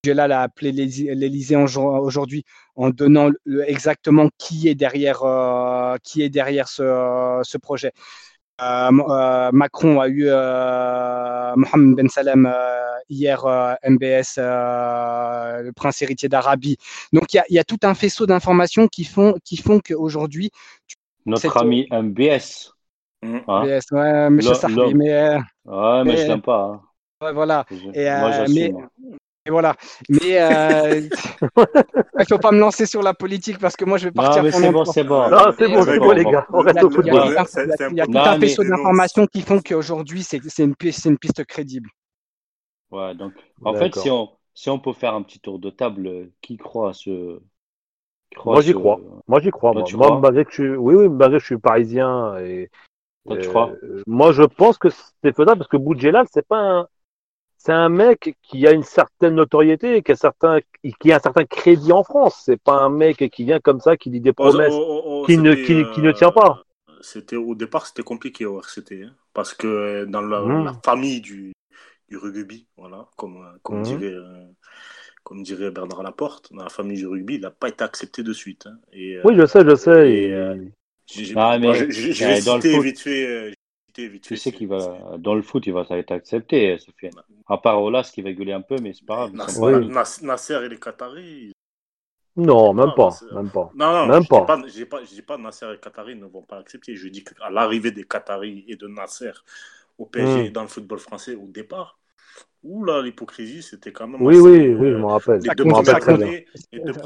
Boudjelal a appelé l'Élysée aujourd'hui en donnant exactement qui est derrière, euh, qui est derrière ce, projet. Euh, Macron a eu Mohamed Ben Salem hier, MBS, le prince héritier d'Arabie. Donc il y, a, tout un faisceau d'informations qui font, qui font qu'aujourd'hui. Notre ami MBS. MBS, hein ouais, monsieur Sarkozy, mais. Ouais, mais, je l'aime pas. Hein. Ouais, voilà. Et, Moi, mais, et voilà. Mais euh, il faut pas me lancer sur la politique parce que moi je vais partir. Non, c'est bon, c'est bon. Non, c'est bon, c'est bon, les gars. On reste au football. Il y a tout un faisceau d'informations qui font qu'aujourd'hui c'est une, une piste crédible. Ouais, donc en fait, si on, si on peut faire un petit tour de table, qui croit à ce. moi j'y crois. Moi j'y crois. Moi, moi basé que je suis... Oui, oui, basé que je suis parisien et. Toi, tu crois? euh, Moi je pense que c'est faisable parce que Boudjelal, c'est pas un c'est un mec qui a une certaine notoriété, qui a, certain, qui a un certain crédit en France. C'est pas un mec qui vient comme ça, qui dit des promesses oh, oh, oh, qui, ne, qui, qui, ne tient pas. Euh, c'était au départ, c'était compliqué au RCT, hein, parce que dans la, mmh. famille du, du, rugby, voilà, comme, comme mmh. dirait. Euh, comme dirait Bernard Laporte, dans la famille du rugby, il n'a pas été accepté de suite. Hein. Et, euh, oui, je sais, je sais. j'ai, ah, mais, je, vais citer vite fait tu sais qu'il va dans le foot, il va être accepté, Sofiane. À part Olas qui va gueuler un peu, mais c'est pas grave. Nasser, et les Qataris. Non, même pas, même pas. Non, non, même je pas. Dis pas, je dis pas, pas Nasser et les Qataris ne vont pas accepter. Je dis qu'à l'arrivée des Qataris et de Nasser au PSG hmm. dans le football français au départ, Oula, l'hypocrisie, c'était quand même. Oui, oui, oui, je me rappelle. Ça, continue,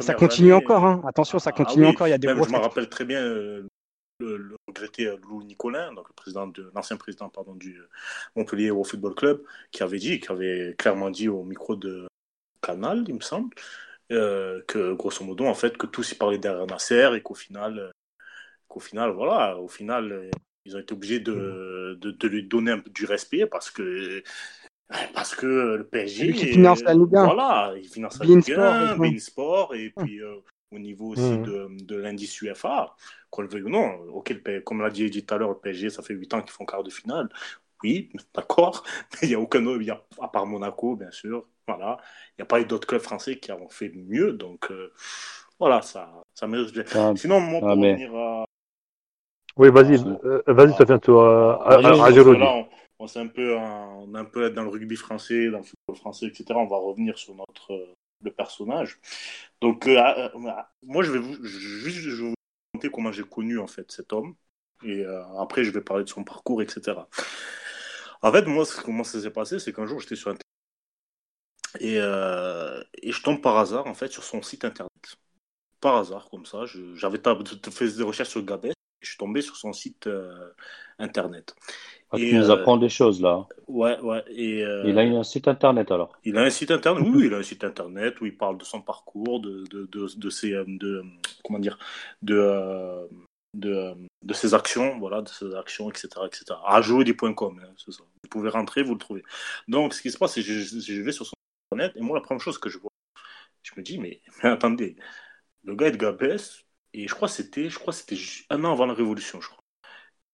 ça, continue encore, hein. attention, ça ah continue encore. Il y a des même, Je me rappelle très bien euh, le, regretté Lou Nicolin, donc le président de l'ancien président pardon du Montpellier au Football Club, qui avait dit, qui avait clairement dit au micro de Canal, il me semble, euh, que grosso modo en fait que tous y parlaient derrière Nasser et qu'au final, qu'au final voilà, au final ils ont été obligés de, de, lui donner un peu du respect parce que parce que le PSG, qui finance la Ligue 1. Voilà, il finance la Ligue 1, Sport, et puis euh, au niveau aussi mmh. de, de l'indice UFA, qu'on le veuille ou non. Ok, comme l'a dit, dit tout à l'heure, le PSG, ça fait 8 ans qu'ils font quart de finale. Oui, d'accord, mais il n'y a aucun autre, à part Monaco, bien sûr. Voilà, il n'y a pas eu d'autres clubs français qui ont fait mieux, donc euh, voilà, ça, ça mérite bien. Ah, Sinon, moi, pour ah, revenir à. Oui, vas-y, euh, vas-y, ça vient toi. À, à, on, est un peu, on est un peu dans le rugby français, dans le football français, etc. On va revenir sur notre personnage. Donc, euh, ah, euh, moi, je vais vous, juste comment j'ai connu en fait cet homme. Et euh, après, je vais parler de son parcours, etc. En fait, moi, comment ça s'est passé, c'est qu'un jour, j'étais sur Internet. Et, et, je tombe par hasard, en fait, sur son site Internet. Par hasard, comme ça. J'avais fait des recherches sur Gabès. Je suis tombé sur son site Internet. Ah, tu nous apprends des choses là. Ouais, ouais. Et, euh, Il a un site internet alors Il a un site internet, oui, il a un site internet où il parle de son parcours, de, de, de, de ses. Euh, de, comment dire de, euh, de, de, ses actions, voilà, de ses actions, etc. etc. Hein, c'est ça. Vous pouvez rentrer, vous le trouvez. Donc, ce qui se passe, c'est que je, je, vais sur son internet et moi, la première chose que je vois, je me dis, mais, mais attendez, le gars est de Gabès, et je crois que c'était un an avant la Révolution, je crois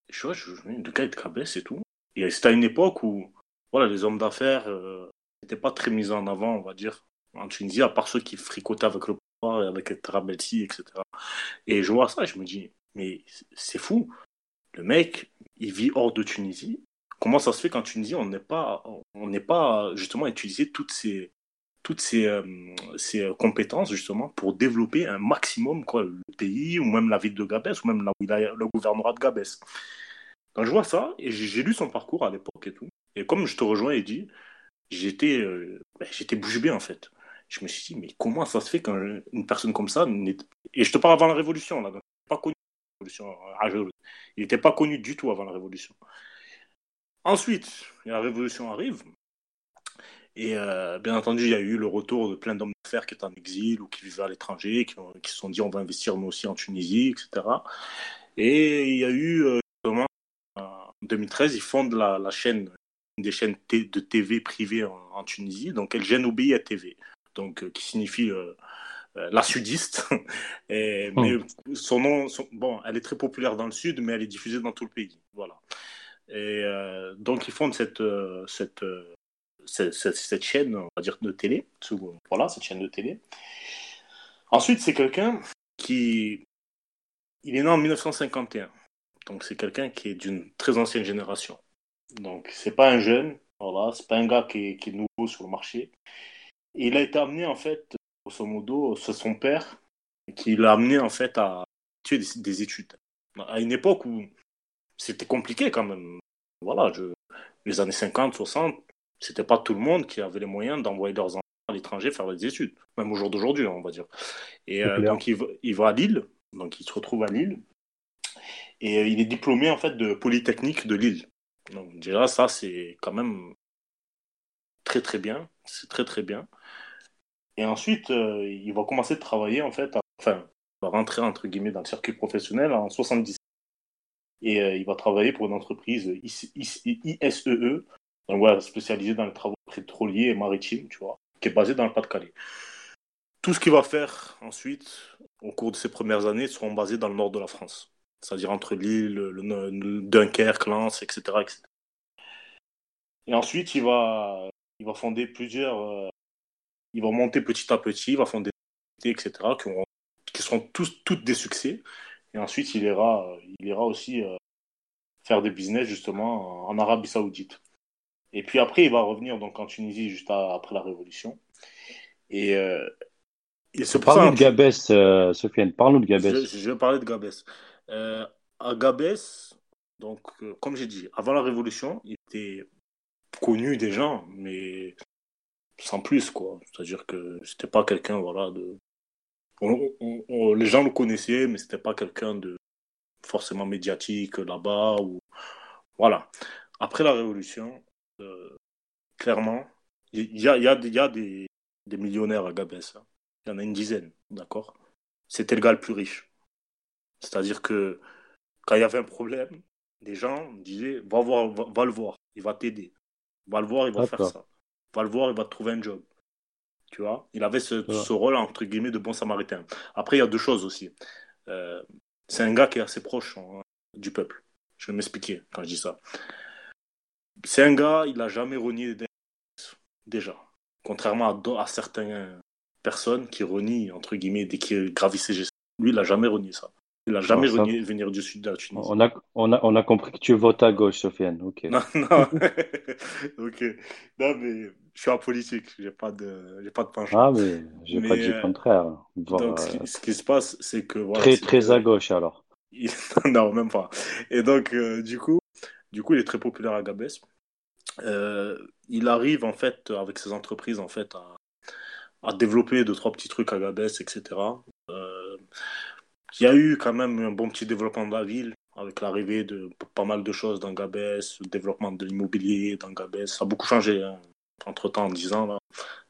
je vois, je, de cas de cabesse et tout. Et c'était à une époque où voilà, les hommes d'affaires n'étaient pas très mis en avant, on va dire, en Tunisie, à part ceux qui fricotaient avec le pouvoir, avec Trabelsi, etc. Et je vois ça, je me dis, mais c'est fou. Le mec, il vit hors de Tunisie. Comment ça se fait qu'en Tunisie, on n'est pas, on n'est pas justement utilisé toutes ces, toutes ces, ces, compétences justement pour développer un maximum quoi, le pays ou même la ville de Gabès ou même là où il a le gouvernorat de Gabès. Quand je vois ça, et j'ai lu son parcours à l'époque et tout, et comme je te rejoins dit, j'étais euh, ben, j'étais bouche bée en fait. Je me suis dit, mais comment ça se fait qu'une personne comme ça Et je te parle avant la Révolution, là, donc pas connu euh, Il n'était pas connu du tout avant la Révolution. Ensuite, la Révolution arrive, et euh, bien entendu, il y a eu le retour de plein d'hommes d'affaires qui étaient en exil ou qui vivaient à l'étranger, qui, se sont dit on va investir nous aussi en Tunisie, etc. Et il y a eu, justement, 2013, ils fondent la, la chaîne, une des chaînes de TV privées en, Tunisie, donc elle gêne à TV, donc euh, qui signifie euh, euh, la sudiste. Et. Mais son nom, bon, elle est très populaire dans le sud, mais elle est diffusée dans tout le pays, voilà. Et donc ils fondent cette chaîne, on va dire, de télé. Voilà, cette chaîne de télé. Ensuite, c'est quelqu'un qui. Il est né en 1951. Donc, c'est quelqu'un qui est d'une très ancienne génération. Donc, c'est pas un jeune, voilà, c'est pas un gars qui est, nouveau sur le marché. Il a été amené, en fait, grosso modo, c'est son père qui l'a amené, en fait, à tuer des, études. À une époque où c'était compliqué quand même. Voilà, je, les années 50, 60, c'était pas tout le monde qui avait les moyens d'envoyer leurs enfants à l'étranger faire des études, même au jour d'aujourd'hui, on va dire. Et euh, donc il va, il va, à Lille, donc il se retrouve à Lille, et euh, il est diplômé en fait de Polytechnique de Lille. Donc déjà ça c'est quand même très très bien, c'est très très bien. Et ensuite euh, il va commencer de travailler en fait, enfin il va rentrer entre guillemets dans le circuit professionnel en 70 et il va travailler pour une entreprise ISEE, donc spécialisé dans les travaux pétroliers et maritimes, tu vois, qui est basé dans le Pas-de-Calais. Tout ce qu'il va faire ensuite, au cours de ses premières années, seront basés dans le nord de la France, c'est-à-dire entre Lille, le, Dunkerque, Lens, etc.. Et ensuite, il va, il va fonder plusieurs. Euh, il va monter petit à petit, il va fonder des etc., qui, seront toutes des succès. Et ensuite, il ira, il ira aussi euh, faire des business justement en Arabie Saoudite. Et puis après, il va revenir donc en Tunisie juste après la Révolution. Et euh, il se parle de Gabès, euh, Sofiane. Parle-nous de Gabès. Je, vais parler de Gabès. Euh, à Gabès, donc, euh, comme j'ai dit, avant la Révolution, il était connu des gens, mais sans plus, quoi. C'est-à-dire que c'était pas quelqu'un, voilà, de. les gens le connaissaient, mais c'était pas quelqu'un de forcément médiatique là-bas. Ou... Voilà. Après la Révolution, euh, clairement, il y a, y a, y a des, des, millionnaires à Gabès. Hein. Il y en a une dizaine, d'accord? C'était le gars le plus riche. C'est-à-dire que quand il y avait un problème, les gens disaient va, voir, va, le voir, il va t'aider. Va le voir, il va faire ça. Va le voir, il va te trouver un job. Tu vois? Il avait ce, ce, rôle, entre guillemets, de bon samaritain. Après, il y a deux choses aussi. Euh, c'est un gars qui est assez proche hein, du peuple. Je vais m'expliquer quand je dis ça. C'est un gars, il n'a jamais renié des déjà. Contrairement à, à certaines personnes qui renient, entre guillemets, dès qu'ils gravissent. Lui, il n'a jamais renié ça. Il n'a jamais renié venir du sud de la Tunisie. On a, on, a, on a compris que tu votes à gauche, Sofiane. Ok. Non, non. ok. Non, mais je suis en politique. Je n'ai pas de, pas de penchant. Ah, mais je n'ai pas dit le euh, contraire. donc, euh, ce, qui, se passe, c'est que. Voilà, très, très à gauche, alors. non, même pas. Et donc, euh, du coup, du coup, il est très populaire à Gabès. Euh, il arrive en fait avec ses entreprises en fait à, à développer deux trois petits trucs à Gabès, etc. Euh, il y a eu quand même un bon petit développement de la ville avec l'arrivée de pas mal de choses dans Gabès, le développement de l'immobilier dans Gabès. Ça a beaucoup changé hein. entre temps en 10 ans.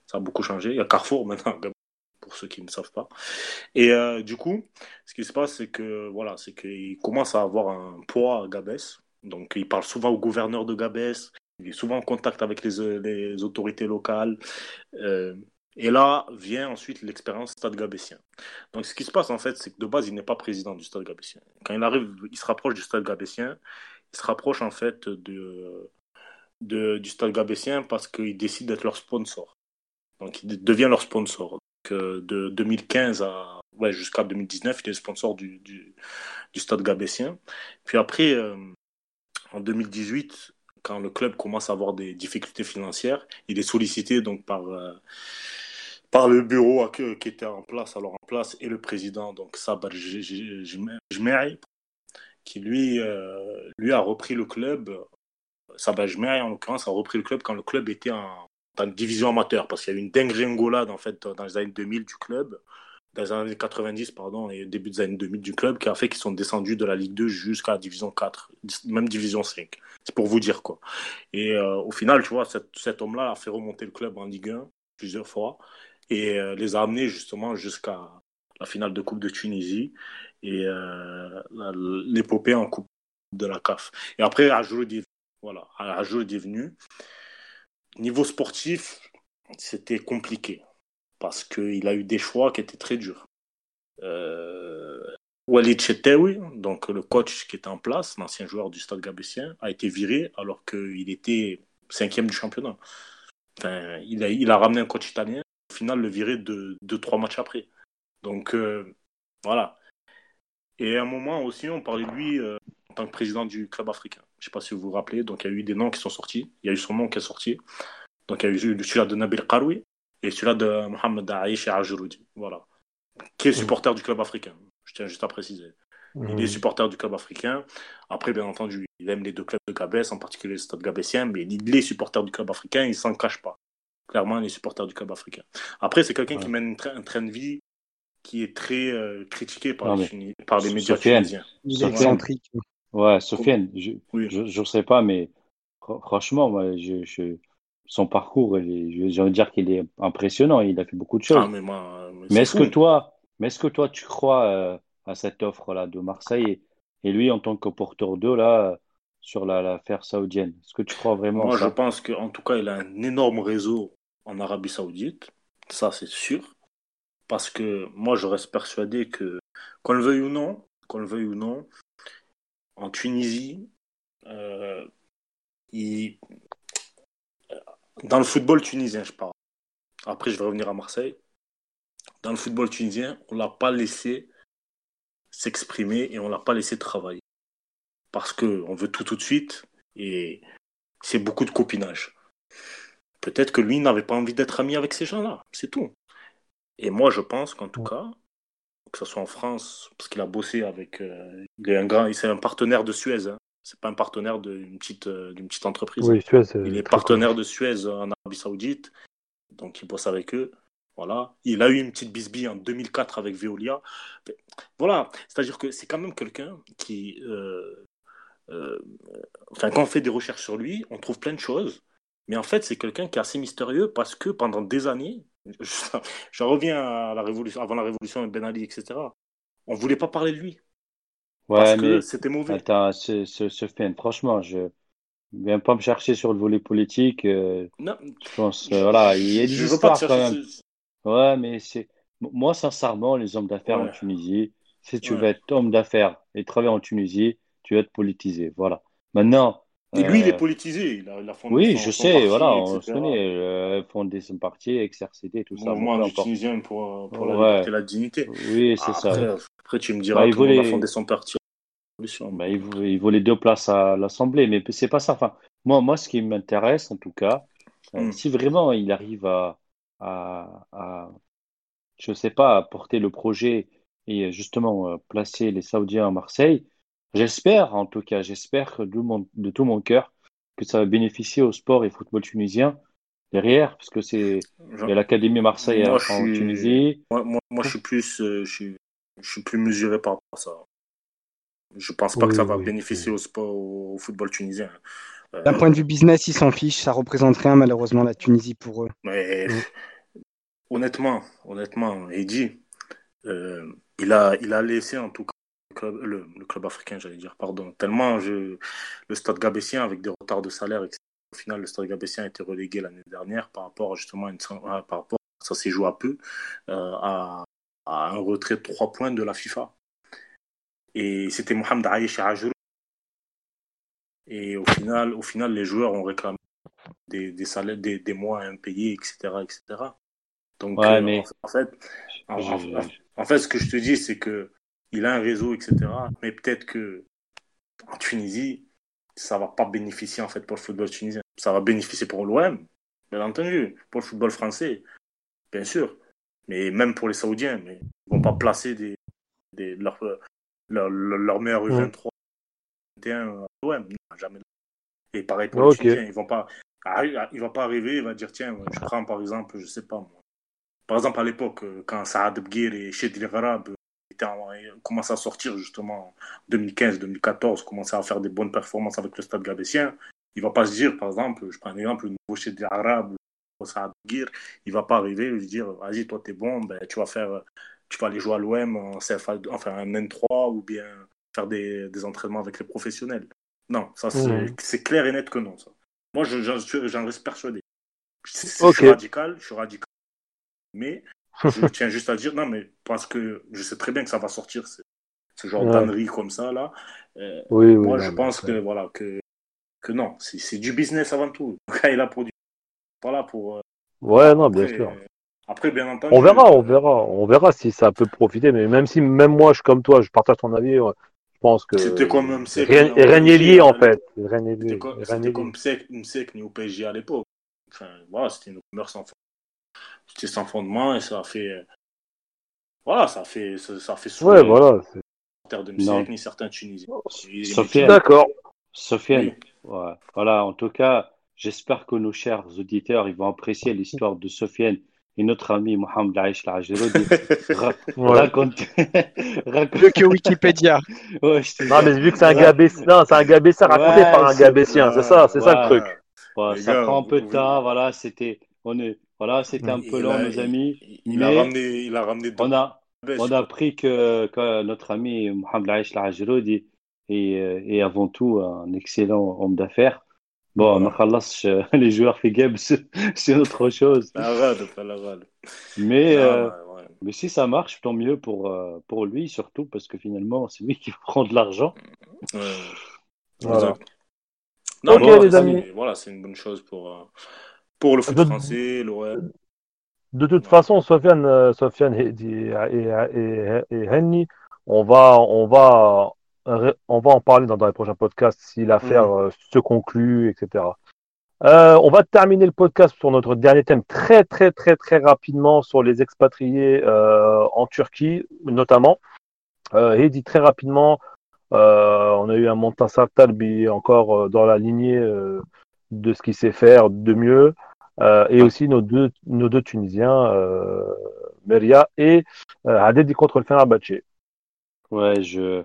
Ça a beaucoup changé. Il y a Carrefour maintenant pour ceux qui ne savent pas. Et euh, du coup, ce qui se passe, c'est que voilà, c'est qu'il commence à avoir un poids à Gabès. Donc, il parle souvent au gouverneur de Gabès. Il est souvent en contact avec les, les autorités locales. Euh, et là vient ensuite l'expérience Stade Gabessien. Donc, ce qui se passe en fait, c'est que de base, il n'est pas président du Stade Gabessien. Quand il arrive, il se rapproche du Stade Gabessien. Il se rapproche en fait du Stade Gabessien parce qu'il décide d'être leur sponsor. Donc, il devient leur sponsor. Euh, de 2015 à jusqu'à 2019, il est sponsor du, Stade Gabessien. Puis après, euh, en 2018, quand le club commence à avoir des difficultés financières, il est sollicité donc par, euh, par le bureau qui était en place, alors en place, et le président, donc Sabar Jmei, qui lui, euh, lui a repris le club. Sabar Jmei, en l'occurrence, a repris le club quand le club était en, en division amateur, parce qu'il y a eu une dingue en fait, dans les années 2000 du club dans les années 90 pardon, et début des années 2000 du club qui a fait qu'ils sont descendus de la Ligue 2 jusqu'à la Division 4, même Division 5. C'est pour vous dire quoi. Et euh, au final, tu vois, cet, homme-là a fait remonter le club en Ligue 1 plusieurs fois et euh, les a amenés justement jusqu'à la finale de Coupe de Tunisie et euh, l'épopée en Coupe de la CAF. Et après, Ajour est, voilà, est venu. Niveau sportif, c'était compliqué parce qu'il a eu des choix qui étaient très durs. Euh, Walid Chetewi, donc le coach qui était en place, l'ancien joueur du Stade Gabessien, a été viré alors qu'il était cinquième du championnat. Il, a, ramené un coach italien, au final, le viré de, de trois matchs après. Donc, euh, voilà. Et à un moment aussi, on parlait de lui euh, en tant que président du club africain. Je ne sais pas si vous vous rappelez. Donc, il y a eu des noms qui sont sortis. Il y a eu son nom qui est sorti. Donc, il y a eu celui-là de Nabil Karoui et celui-là de Mohamed Daïch et Ajouroudi. Voilà. Qui est supporter du club africain. Je tiens juste à préciser. Il est supporter du club africain. Après, bien entendu, il aime les deux clubs de Gabès, en particulier le Stade Gabessien, mais il est supporter du club africain, il s'en cache pas. Clairement, il est supporter du club africain. Après, c'est quelqu'un qui mène un train de vie qui est très euh, critiqué par, les, par les médias tunisiens. Il est excentrique. Ouais, Sofiane, je ne sais pas, mais franchement, moi, je, son parcours, j'ai envie de dire qu'il est impressionnant. Il a fait beaucoup de choses. Ah, mais, mais, est-ce que toi, mais est-ce que toi, tu crois euh, à cette offre-là de Marseille et, lui, en tant que porteur d'eau, là, sur l'affaire saoudienne? Est-ce que tu crois vraiment Moi, je pense qu'en tout cas, il a un énorme réseau en Arabie Saoudite. Ça, c'est sûr. Parce que moi, je reste persuadé que, qu'on le veuille ou non, qu'on le veuille ou non, en Tunisie, euh, dans le football tunisien, je parle. Après, je vais revenir à Marseille. Dans le football tunisien, on ne l'a pas laissé s'exprimer et on ne l'a pas laissé travailler. Parce qu'on veut tout tout de suite et c'est beaucoup de copinage. Peut-être que lui n'avait pas envie d'être ami avec ces gens-là, c'est tout. Et moi, je pense qu'en tout cas, que ce soit en France, parce qu'il a bossé avec. Euh, il est un grand, c'est un partenaire de Suez. Hein. C'est pas un partenaire d'une petite, euh, d'une petite entreprise. Oui, Suez, il est partenaire de Suez en Arabie Saoudite, donc il bosse avec eux. Voilà. Il a eu une petite bisbille en 2004 avec Veolia. Voilà. C'est-à-dire que c'est quand même quelqu'un qui. Euh, enfin, quand on fait des recherches sur lui, on trouve plein de choses. Mais en fait, c'est quelqu'un qui est assez mystérieux parce que pendant des années, je, reviens à la révolution, avant la révolution Ben Ali, etc. On voulait pas parler de lui. Ouais, parce que c'était mauvais. Attends, ce, ce, franchement, je viens pas me chercher sur le volet politique. Euh, non. Je pense, euh, voilà, il y a des histoires quand même. Ouais, mais c'est. Moi, sincèrement, les hommes d'affaires en Tunisie, si tu veux être homme d'affaires et travailler en Tunisie, tu vas être politisé. Voilà. Maintenant, et lui, il est euh, politisé. Il a, il a fondé oui, je sais, voilà, on se connaît. Euh, fondé son parti, XRCD, tout ça. Mouvement du Tunisien pour, pour la liberté et la dignité. Oui, c'est ça. Après, tu me diras bah, qu'il a fondé son parti. Bah, il, il les deux places à l'Assemblée, mais c'est pas ça. Enfin, moi, moi, ce qui m'intéresse, en tout cas, euh, hmm. si vraiment il arrive à, à, à, je sais pas, à porter le projet et justement placer les Saoudiens à Marseille, J'espère, en tout cas, j'espère de, de tout mon cœur que ça va bénéficier au sport et au football tunisien derrière, parce que c'est l'Académie Marseille en Tunisie. Moi, moi, je suis plus, euh, je, suis, plus mesuré par rapport à ça. Je pense pas que ça va bénéficier au sport, au football tunisien. Euh, D'un point de vue business, ils s'en fichent. Ça représente rien, malheureusement, la Tunisie pour eux. Mais honnêtement, honnêtement, Eddy, euh, il a, il a laissé en tout cas le, club africain, j'allais dire, pardon. Tellement je, le stade gabessien, avec des retards de salaire, etc. Au final, le stade gabessien a été relégué l'année dernière par rapport justement à une, par rapport, ça s'est joué à peu, euh, à, un retrait de 3 points de la FIFA. Et c'était Mohamed Aïch et Et au final, au final, les joueurs ont réclamé des, des salaires, des, des mois impayés, etc., etc. Donc, euh, mais... en, fait, en, fait, ce que je te dis, c'est que il a un réseau, etc. Mais peut-être que en Tunisie, ça va pas bénéficier en fait pour le football tunisien. Ça va bénéficier pour l'OM, bien entendu, pour le football français, bien sûr. Mais même pour les Saoudiens, mais ils vont pas placer des, des leur, leur, leur, meilleur U23 21 à l'OM, jamais. Et pareil pour les Tunisiens, ils vont pas, il va pas arriver, il va dire tiens, je prends par exemple, je sais pas moi. Par exemple à l'époque, quand Saad Bgir et Shedli Gharab commençait à sortir justement en 2015-2014, commençait à faire des bonnes performances avec le stade gabessien, il va pas se dire, par exemple, je prends un exemple, le nouveau chez des Arabes Gir, il va pas arriver et lui dire, vas-y, toi, t'es bon, ben, tu vas faire, tu vas aller jouer à l'OM en CFA, enfin, un N3 ou bien faire des, des entraînements avec les professionnels. Non, ça, c'est mmh. clair et net que non, ça. Moi, j'en reste persuadé. Je, je suis radical, je suis radical. Mais je tiens juste à dire, non, mais parce que je sais très bien que ça va sortir, ce genre d'annerie comme ça, là. Euh, moi, je pense que, voilà, que, que non, c'est du business avant tout. Quand il a produit voilà, pour. Ouais, non, bien après, sûr. euh, Après, bien entendu. On verra, on verra, on verra si ça peut profiter. Mais même si, même moi, je comme toi, je partage ton avis. ouais, Je pense que C'était comme Msek, rien, n'est lié en fait. Rien n'est lié. C'était comme. Msek, Msek ni au PSG à l'époque. Enfin, voilà, c'était une sans fondement. C'était sans fondement et ça a fait. euh, Voilà, ça a fait, ça, ça a fait sourire Ouais, voilà. supporters de. Msek ni certains Tunisiens. Et- Sofiane. D'accord. Sofiane, Oui. ouais. voilà, en tout cas, j'espère que nos chers auditeurs, ils vont apprécier l'histoire de Sofiane et notre ami Mohamed Aïch Ouais. raconte, raconte- Mieux que Wikipédia. Ouais, Non, mais vu que c'est un Ouais. gars non, c'est un gars bessin raconté Ouais, par un gars c'est ça, c'est ça le Ouais. truc. Ouais, ça gars, prend un peu de temps, voilà, c'était, on est, voilà, c'était un peu a- nos amis. Il, a ramené, il a ramené On a, on a appris que, que notre ami Mohamed Aïch Lajirodi est, est avant tout un excellent homme d'affaires. Bon, Voilà. Les joueurs fait game, c'est autre chose. Mais, euh, mais si ça marche, tant mieux pour, euh, pour lui, surtout parce que finalement, c'est lui qui prend de l'argent. Ouais. Voilà. Non, Ok, mais voilà, les amis. Voilà, c'est une bonne chose pour, euh, pour le foot De- français, l'OM. De toute façon, Sofiane, euh, Sofiane et, et, et, et Henny, on va, on va, on va en parler dans, dans les prochains podcasts si l'affaire euh, se conclut, etc. Euh, on va terminer le podcast sur notre dernier thème très, très, très, très rapidement sur les expatriés euh, en Turquie, notamment. Euh, et dit très rapidement, on a eu un Montassar Talbi encore dans la lignée de ce qu'il sait faire de mieux. Euh, et aussi nos deux, nos deux Tunisiens, euh, Meria et euh, Hadedi contre le Fenerbahçe. Ouais, je,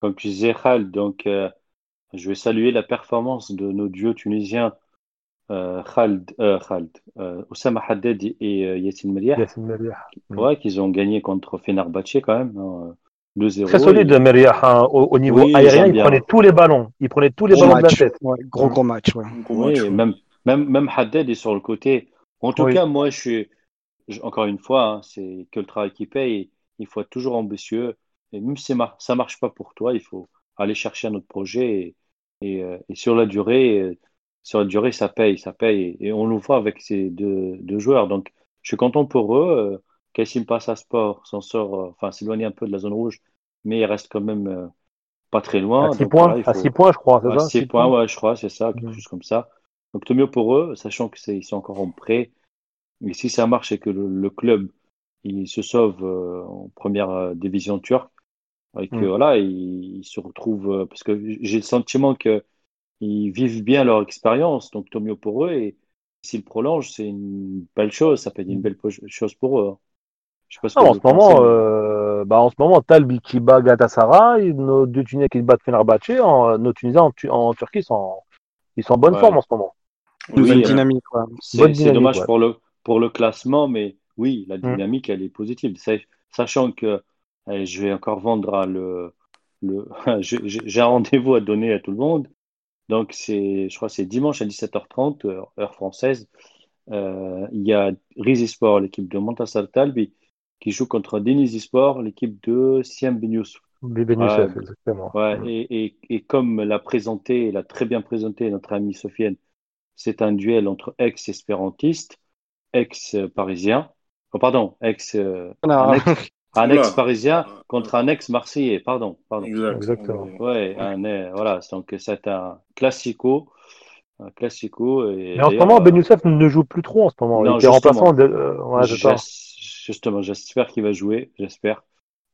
comme tu disais, Khal, donc euh, je vais saluer la performance de nos duos tunisiens, euh, Khald, euh, Khald, euh, Oussama Haddad et euh, Yassine Meriah, Yassine Meria. Mm. ouais, qu'ils ont gagné contre Fenerbahçe quand même, hein, 2-0. Très solide, Et- Meria. hein, au, au niveau Oui, aérien, il prenait tous les ballons. Il prenait tous les Gros ballons de la tête. Ouais, gros, gros match. Ouais. Un gros Oui, match, ouais. même, même, même Haddad est sur le côté. En tout Oui. cas, moi, je suis, je- encore une fois, hein, c'est que le travail qui paye. Il faut être toujours ambitieux. Et même si ça mar- ça marche pas pour toi, il faut aller chercher un autre projet. Et, et, euh, et sur la durée, euh, sur la durée, ça paye, ça paye. Et on le voit avec ces deux, deux joueurs. Donc, je suis content pour eux. Euh, Kassim passe à sport, s'en sort, euh, enfin, s'éloigne un peu de la zone rouge, mais il reste quand même euh, pas très loin. À 6 Donc, points, voilà, faut- points, je crois, c'est à ça six Six points, ouais, je crois, c'est ça, quelque Mhm. chose comme ça. Donc, tant mieux pour eux, sachant que c'est, ils sont encore en prêt. Et si ça marche et que le, le club, il se sauve euh, en première euh, division turque, et que Mhm. voilà, ils, ils se retrouvent, euh, parce que j'ai le sentiment que ils vivent bien leur expérience, donc tant mieux pour eux. Et s'ils prolongent, c'est une belle chose, ça peut être une belle po- chose pour eux. hein. Je sais pas ce que Non, en ce moment, mais- euh, bah, en ce moment, Talbi qui bat Galatasaray, nos deux Tunisiens qui battent Fenerbahçe, en, nos Tunisiens en, Tu- en Turquie sont, ils sont en bonne Ouais. forme en ce moment. Oui, euh, dynamique. ouais. C'est dommage ouais. pour le, pour le classement, mais oui, la Mm. dynamique, elle est positive. Sa- Sachant que eh, je vais encore vendre à le, le j'ai un rendez-vous à donner à tout le monde. Donc, c'est, je crois que c'est dimanche à 17h30, heure, heure française. Euh, il y a Rizispor, l'équipe de Montassar Talbi, qui joue contre Denizlispor, l'équipe de Siem Ben Youssouf. Biben Ouais. Exactement. Ouais, et, et, et comme l'a présenté, l'a très bien présenté notre ami Sofiane, c'est un duel entre ex-espérantistes, ex-parisiens, oh, pardon, ex, euh, un ex, un Oula. ex-parisien contre un ex-marseillais, pardon, pardon. Exact. Exactement. Ouais, un, euh, voilà, donc c'est un classico, un classico. Et Mais en ce moment, euh, Ben Youssef ne joue plus trop en ce moment. Non, il justement. remplaçant de. euh, ouais, justement, j'espère qu'il va jouer, j'espère.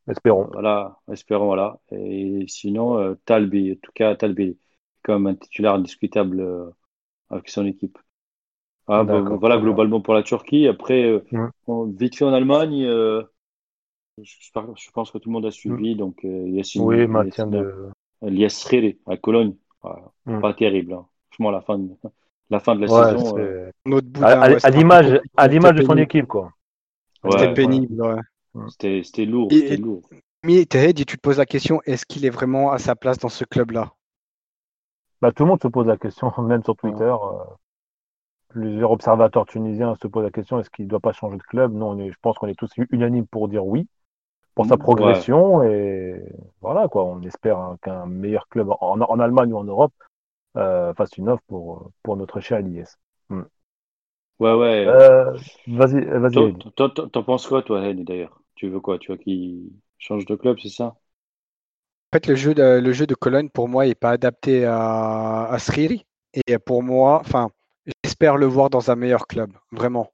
Espérons. Voilà, espérons, voilà. Et sinon, euh, Talbi, en tout cas, Talbi, comme un titulaire indiscutable euh, avec son équipe. Ah, bah, voilà, globalement pour la Turquie. Après, euh, Mm. on- vite fait en Allemagne, euh, je pense que tout le monde a suivi. Donc, euh, Yassine, Mm. Oui, maintien de. Elias Riri à Cologne. Voilà, Mm. Pas terrible. Hein. Franchement, la fin de, la, fin de la Ouais, saison. euh, à, boudin, à- ouais, à c'était un peu l'image, à l'image de son équipe, quoi. ouais, C'était pénible. ouais. c'était c'était lourd. Et- C'était lourd. Mais Tehedi, tu te poses la question, est-ce qu'il est vraiment à sa place dans ce club-là? Bah, tout le monde se pose la question, même sur Twitter. euh, plusieurs observateurs tunisiens se posent la question est-ce qu'il ne doit pas changer de club? Non, on est- je pense qu'on est tous unanimes pour dire oui, pour sa Ouais. progression. Et voilà, quoi. On espère hein, qu'un meilleur club en, en Allemagne ou en Europe euh, fasse une offre pour, pour notre cher Elias. Ouais, ouais. Euh, vas-y, vas-y. T'en penses quoi, toi, d'ailleurs? Tu veux quoi? Tu veux qu'il change de club, c'est ça? Fait, le jeu de, le jeu de Cologne, pour moi, n'est pas adapté à, à Sriri. Et pour moi, enfin, j'espère le voir dans un meilleur club, vraiment.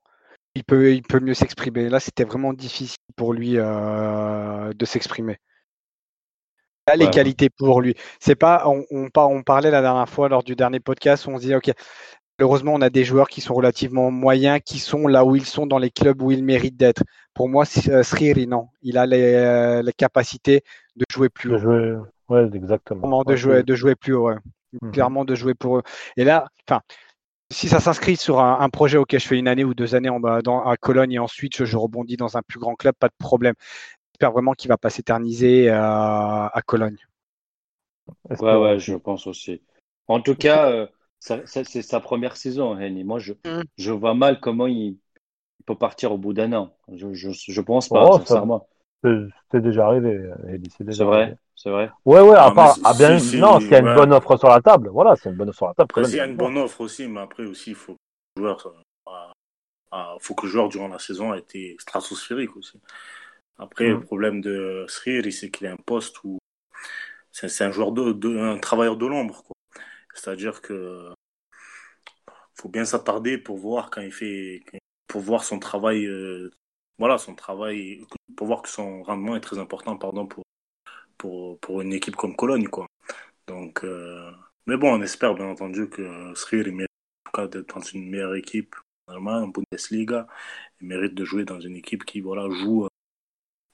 Il peut, il peut mieux s'exprimer. Là, c'était vraiment difficile pour lui euh, de s'exprimer. Les Ouais. qualités pour lui. C'est pas, on, on, on parlait la dernière fois lors du dernier podcast, on se dit, ok, malheureusement, on a des joueurs qui sont relativement moyens, qui sont là où ils sont dans les clubs où ils méritent d'être. Pour moi, euh, Sriri, non. Il a les, euh, les capacités de jouer plus De haut. jouer. Ouais, exactement. De jouer, de jouer plus haut. ouais. Mhm. Clairement, de jouer pour eux. Et là, enfin, si ça s'inscrit sur un, un projet auquel je fais une année ou deux années en, dans, à Cologne et ensuite je, je rebondis dans un plus grand club, pas de problème. J'espère vraiment qu'il va pas s'éterniser à, à Cologne. Ouais, ouais, je pense aussi. En tout cas, euh, c'est sa première saison, Henny. Moi, je, Mm. je vois mal comment il, il peut partir au bout d'un an. Je, je, je pense pas, Oh, sincèrement. C'est c'est déjà arrivé, c'est déjà C'est vrai, arrivé. c'est vrai. Ouais, ouais, à Non, part, ah, bien, si- si, non, s'il y a une ouais. bonne offre sur la table, voilà, c'est une bonne offre sur la table. Après, Cologne, il y a une bon. bonne offre aussi, mais après aussi, il faut que le joueur, faut que le joueur durant la saison ait été stratosphérique aussi. Après, le problème de Sriri, c'est qu'il a un poste où c'est c'est un joueur de, de- un travailleur de l'ombre, quoi. C'est-à-dire que faut bien s'attarder pour voir quand il fait, pour voir son travail, euh, voilà, son travail, pour voir que son rendement est très important, pardon, pour, pour, pour une équipe comme Cologne, quoi. Donc, euh, mais bon, on espère bien entendu que Srir mérite en tout cas d'être dans une meilleure équipe, en Bundesliga, il mérite de jouer dans une équipe qui, voilà, joue,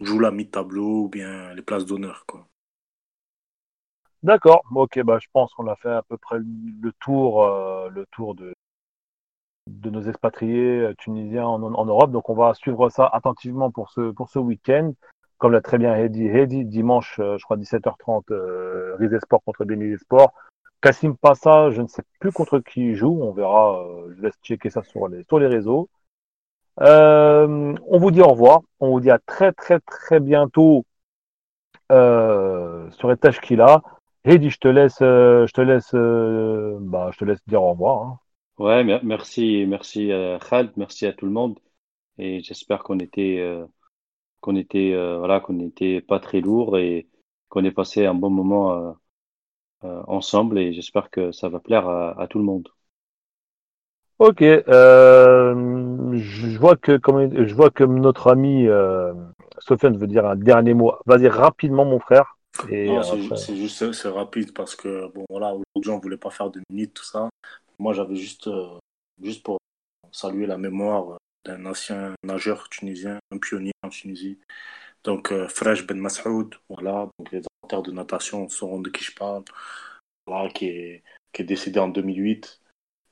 joue la mi-tableau ou bien les places d'honneur, quoi. D'accord, ok, bah, je pense qu'on a fait à peu près le tour, euh, le tour de, de nos expatriés euh, tunisiens en, Europe. Donc, on va suivre ça attentivement pour ce, pour ce week-end. Comme l'a très bien Heidi, Heidi dimanche, euh, je crois 17h30, euh, Sport contre Béni Sport. Kassim Passa, je ne sais plus contre qui il joue. On verra. je laisse checker ça sur les, sur les réseaux. On vous dit au revoir. On vous dit à très, très, très bientôt sur Etage qu'il a. Heidi, je te laisse, euh, je te laisse, euh, bah, je te laisse dire au revoir. hein. Ouais, mer- merci, merci euh, Khaled, merci à tout le monde. Et j'espère qu'on était, euh, qu'on était, euh, voilà, qu'on n'était pas très lourd et qu'on ait passé un bon moment euh, euh, ensemble. Et j'espère que ça va plaire à, à tout le monde. Ok, euh, je vois que comme je vois que notre ami euh, Sofiane veut dire un dernier mot. Vas-y rapidement, mon frère. Et Non, c'est après- c'est juste c'est rapide parce que bon voilà aujourd'hui on voulait pas faire de minutes tout ça. Moi j'avais juste euh, juste pour saluer la mémoire euh, d'un ancien nageur tunisien, un pionnier en Tunisie. Donc euh, Fresh Ben Masoud, voilà, donc les amateurs de natation sauront de qui je parle. Voilà, qui est qui est décédé en 2008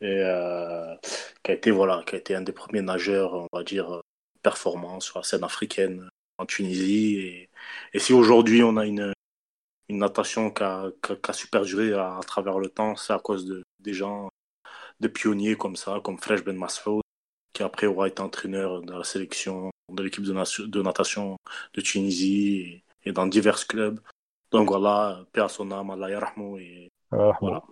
et euh, qui a été voilà, qui a été un des premiers nageurs, on va dire performants sur la scène africaine en Tunisie et, et si aujourd'hui on a une une natation qui a, qui a- qui a su perdurer à, à travers le temps, c'est à cause de, des gens, de pionniers comme ça, comme Fresh Ben Massoud, qui après aura été entraîneur de la sélection de l'équipe de, nation- de natation de Tunisie et, et dans divers clubs. Donc voilà, paix à son âme, Allah yarhamou, et voilà.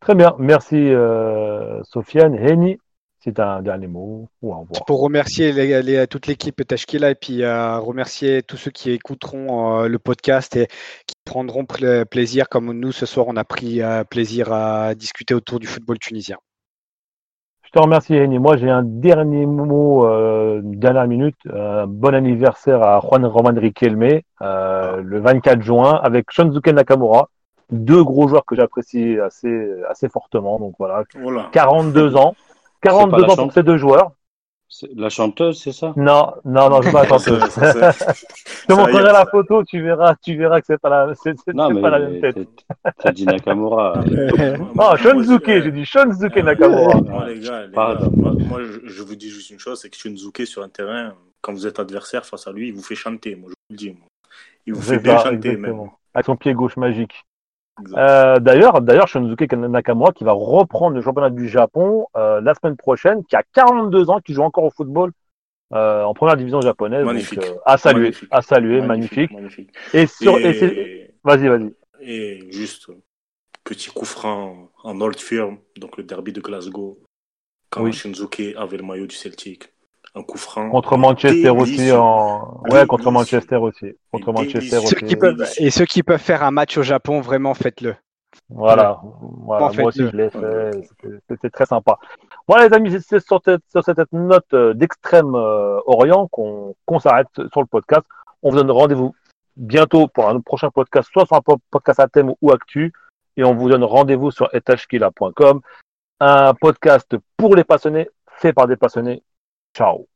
Très bien, merci euh, Sofiane. Henny, si tu as un dernier mot ou au revoir. Pour remercier les- les- toute l'équipe Tashkila et puis euh, remercier tous ceux qui écouteront euh, le podcast et qui prendront pla- plaisir, comme nous ce soir on a pris euh, plaisir à discuter autour du football tunisien. Je te remercie, Henny. Moi, j'ai un dernier mot, euh, une dernière minute. Euh, bon anniversaire à Juan Roman Riquelme, euh, le 24 juin, avec Shunzuke Nakamura. Deux gros joueurs que j'apprécie assez, assez fortement. Donc voilà, Voilà. 42 ans. C'est 42 pas la ans pour ces deux joueurs. C'est- La chanteuse, c'est ça? Non, non, non, je vais pas c'est- ça, c'est- Je te montrerai la photo, tu verras, tu verras que c'est pas la, c'est, c'est- Non, c'est mais pas la même tête. t'as- dit Nakamura. Ah, Shunzuke, j'ai dit Shunzuke Nakamura. Moi, les gars, les Pardon. gars, moi, moi, je, je vous dis juste une chose, c'est que Shunzuke sur un terrain, quand vous êtes adversaire face à lui, il vous fait chanter, moi je vous le dis. moi. Il vous fait C'est bien chanter exactement. même. Avec son pied gauche magique. Euh, d'ailleurs, d'ailleurs, Shunzuke Nakamura qui va reprendre le championnat du Japon euh, la semaine prochaine, qui a 42 ans, qui joue encore au football euh, en première division japonaise. Magnifique. Donc, à saluer, Magnifique. à saluer, magnifique. magnifique. Et sur, vas-y, vas-y. et juste, petit coup franc en Old Firm, donc le derby de Glasgow. quand Oui. Shinzuke avait le maillot du Celtic. Un coup franc. Contre Manchester aussi en. Ouais, contre. Manchester aussi. Contre Et Manchester. Ceux aussi. qui peuvent, et ceux qui peuvent faire un match au Japon, vraiment faites-le. Voilà, voilà. En fait, moi aussi je l'ai fait, C'était- très sympa. Voilà les amis, c'est sur cette, sur cette note euh, d'extrême euh, Orient qu'on s'arrête sur le podcast. On vous donne rendez-vous bientôt pour un prochain podcast, soit sur un po- podcast à thème ou actu, et on vous donne rendez-vous sur etashkila.com, un podcast pour les passionnés, fait par des passionnés. 下午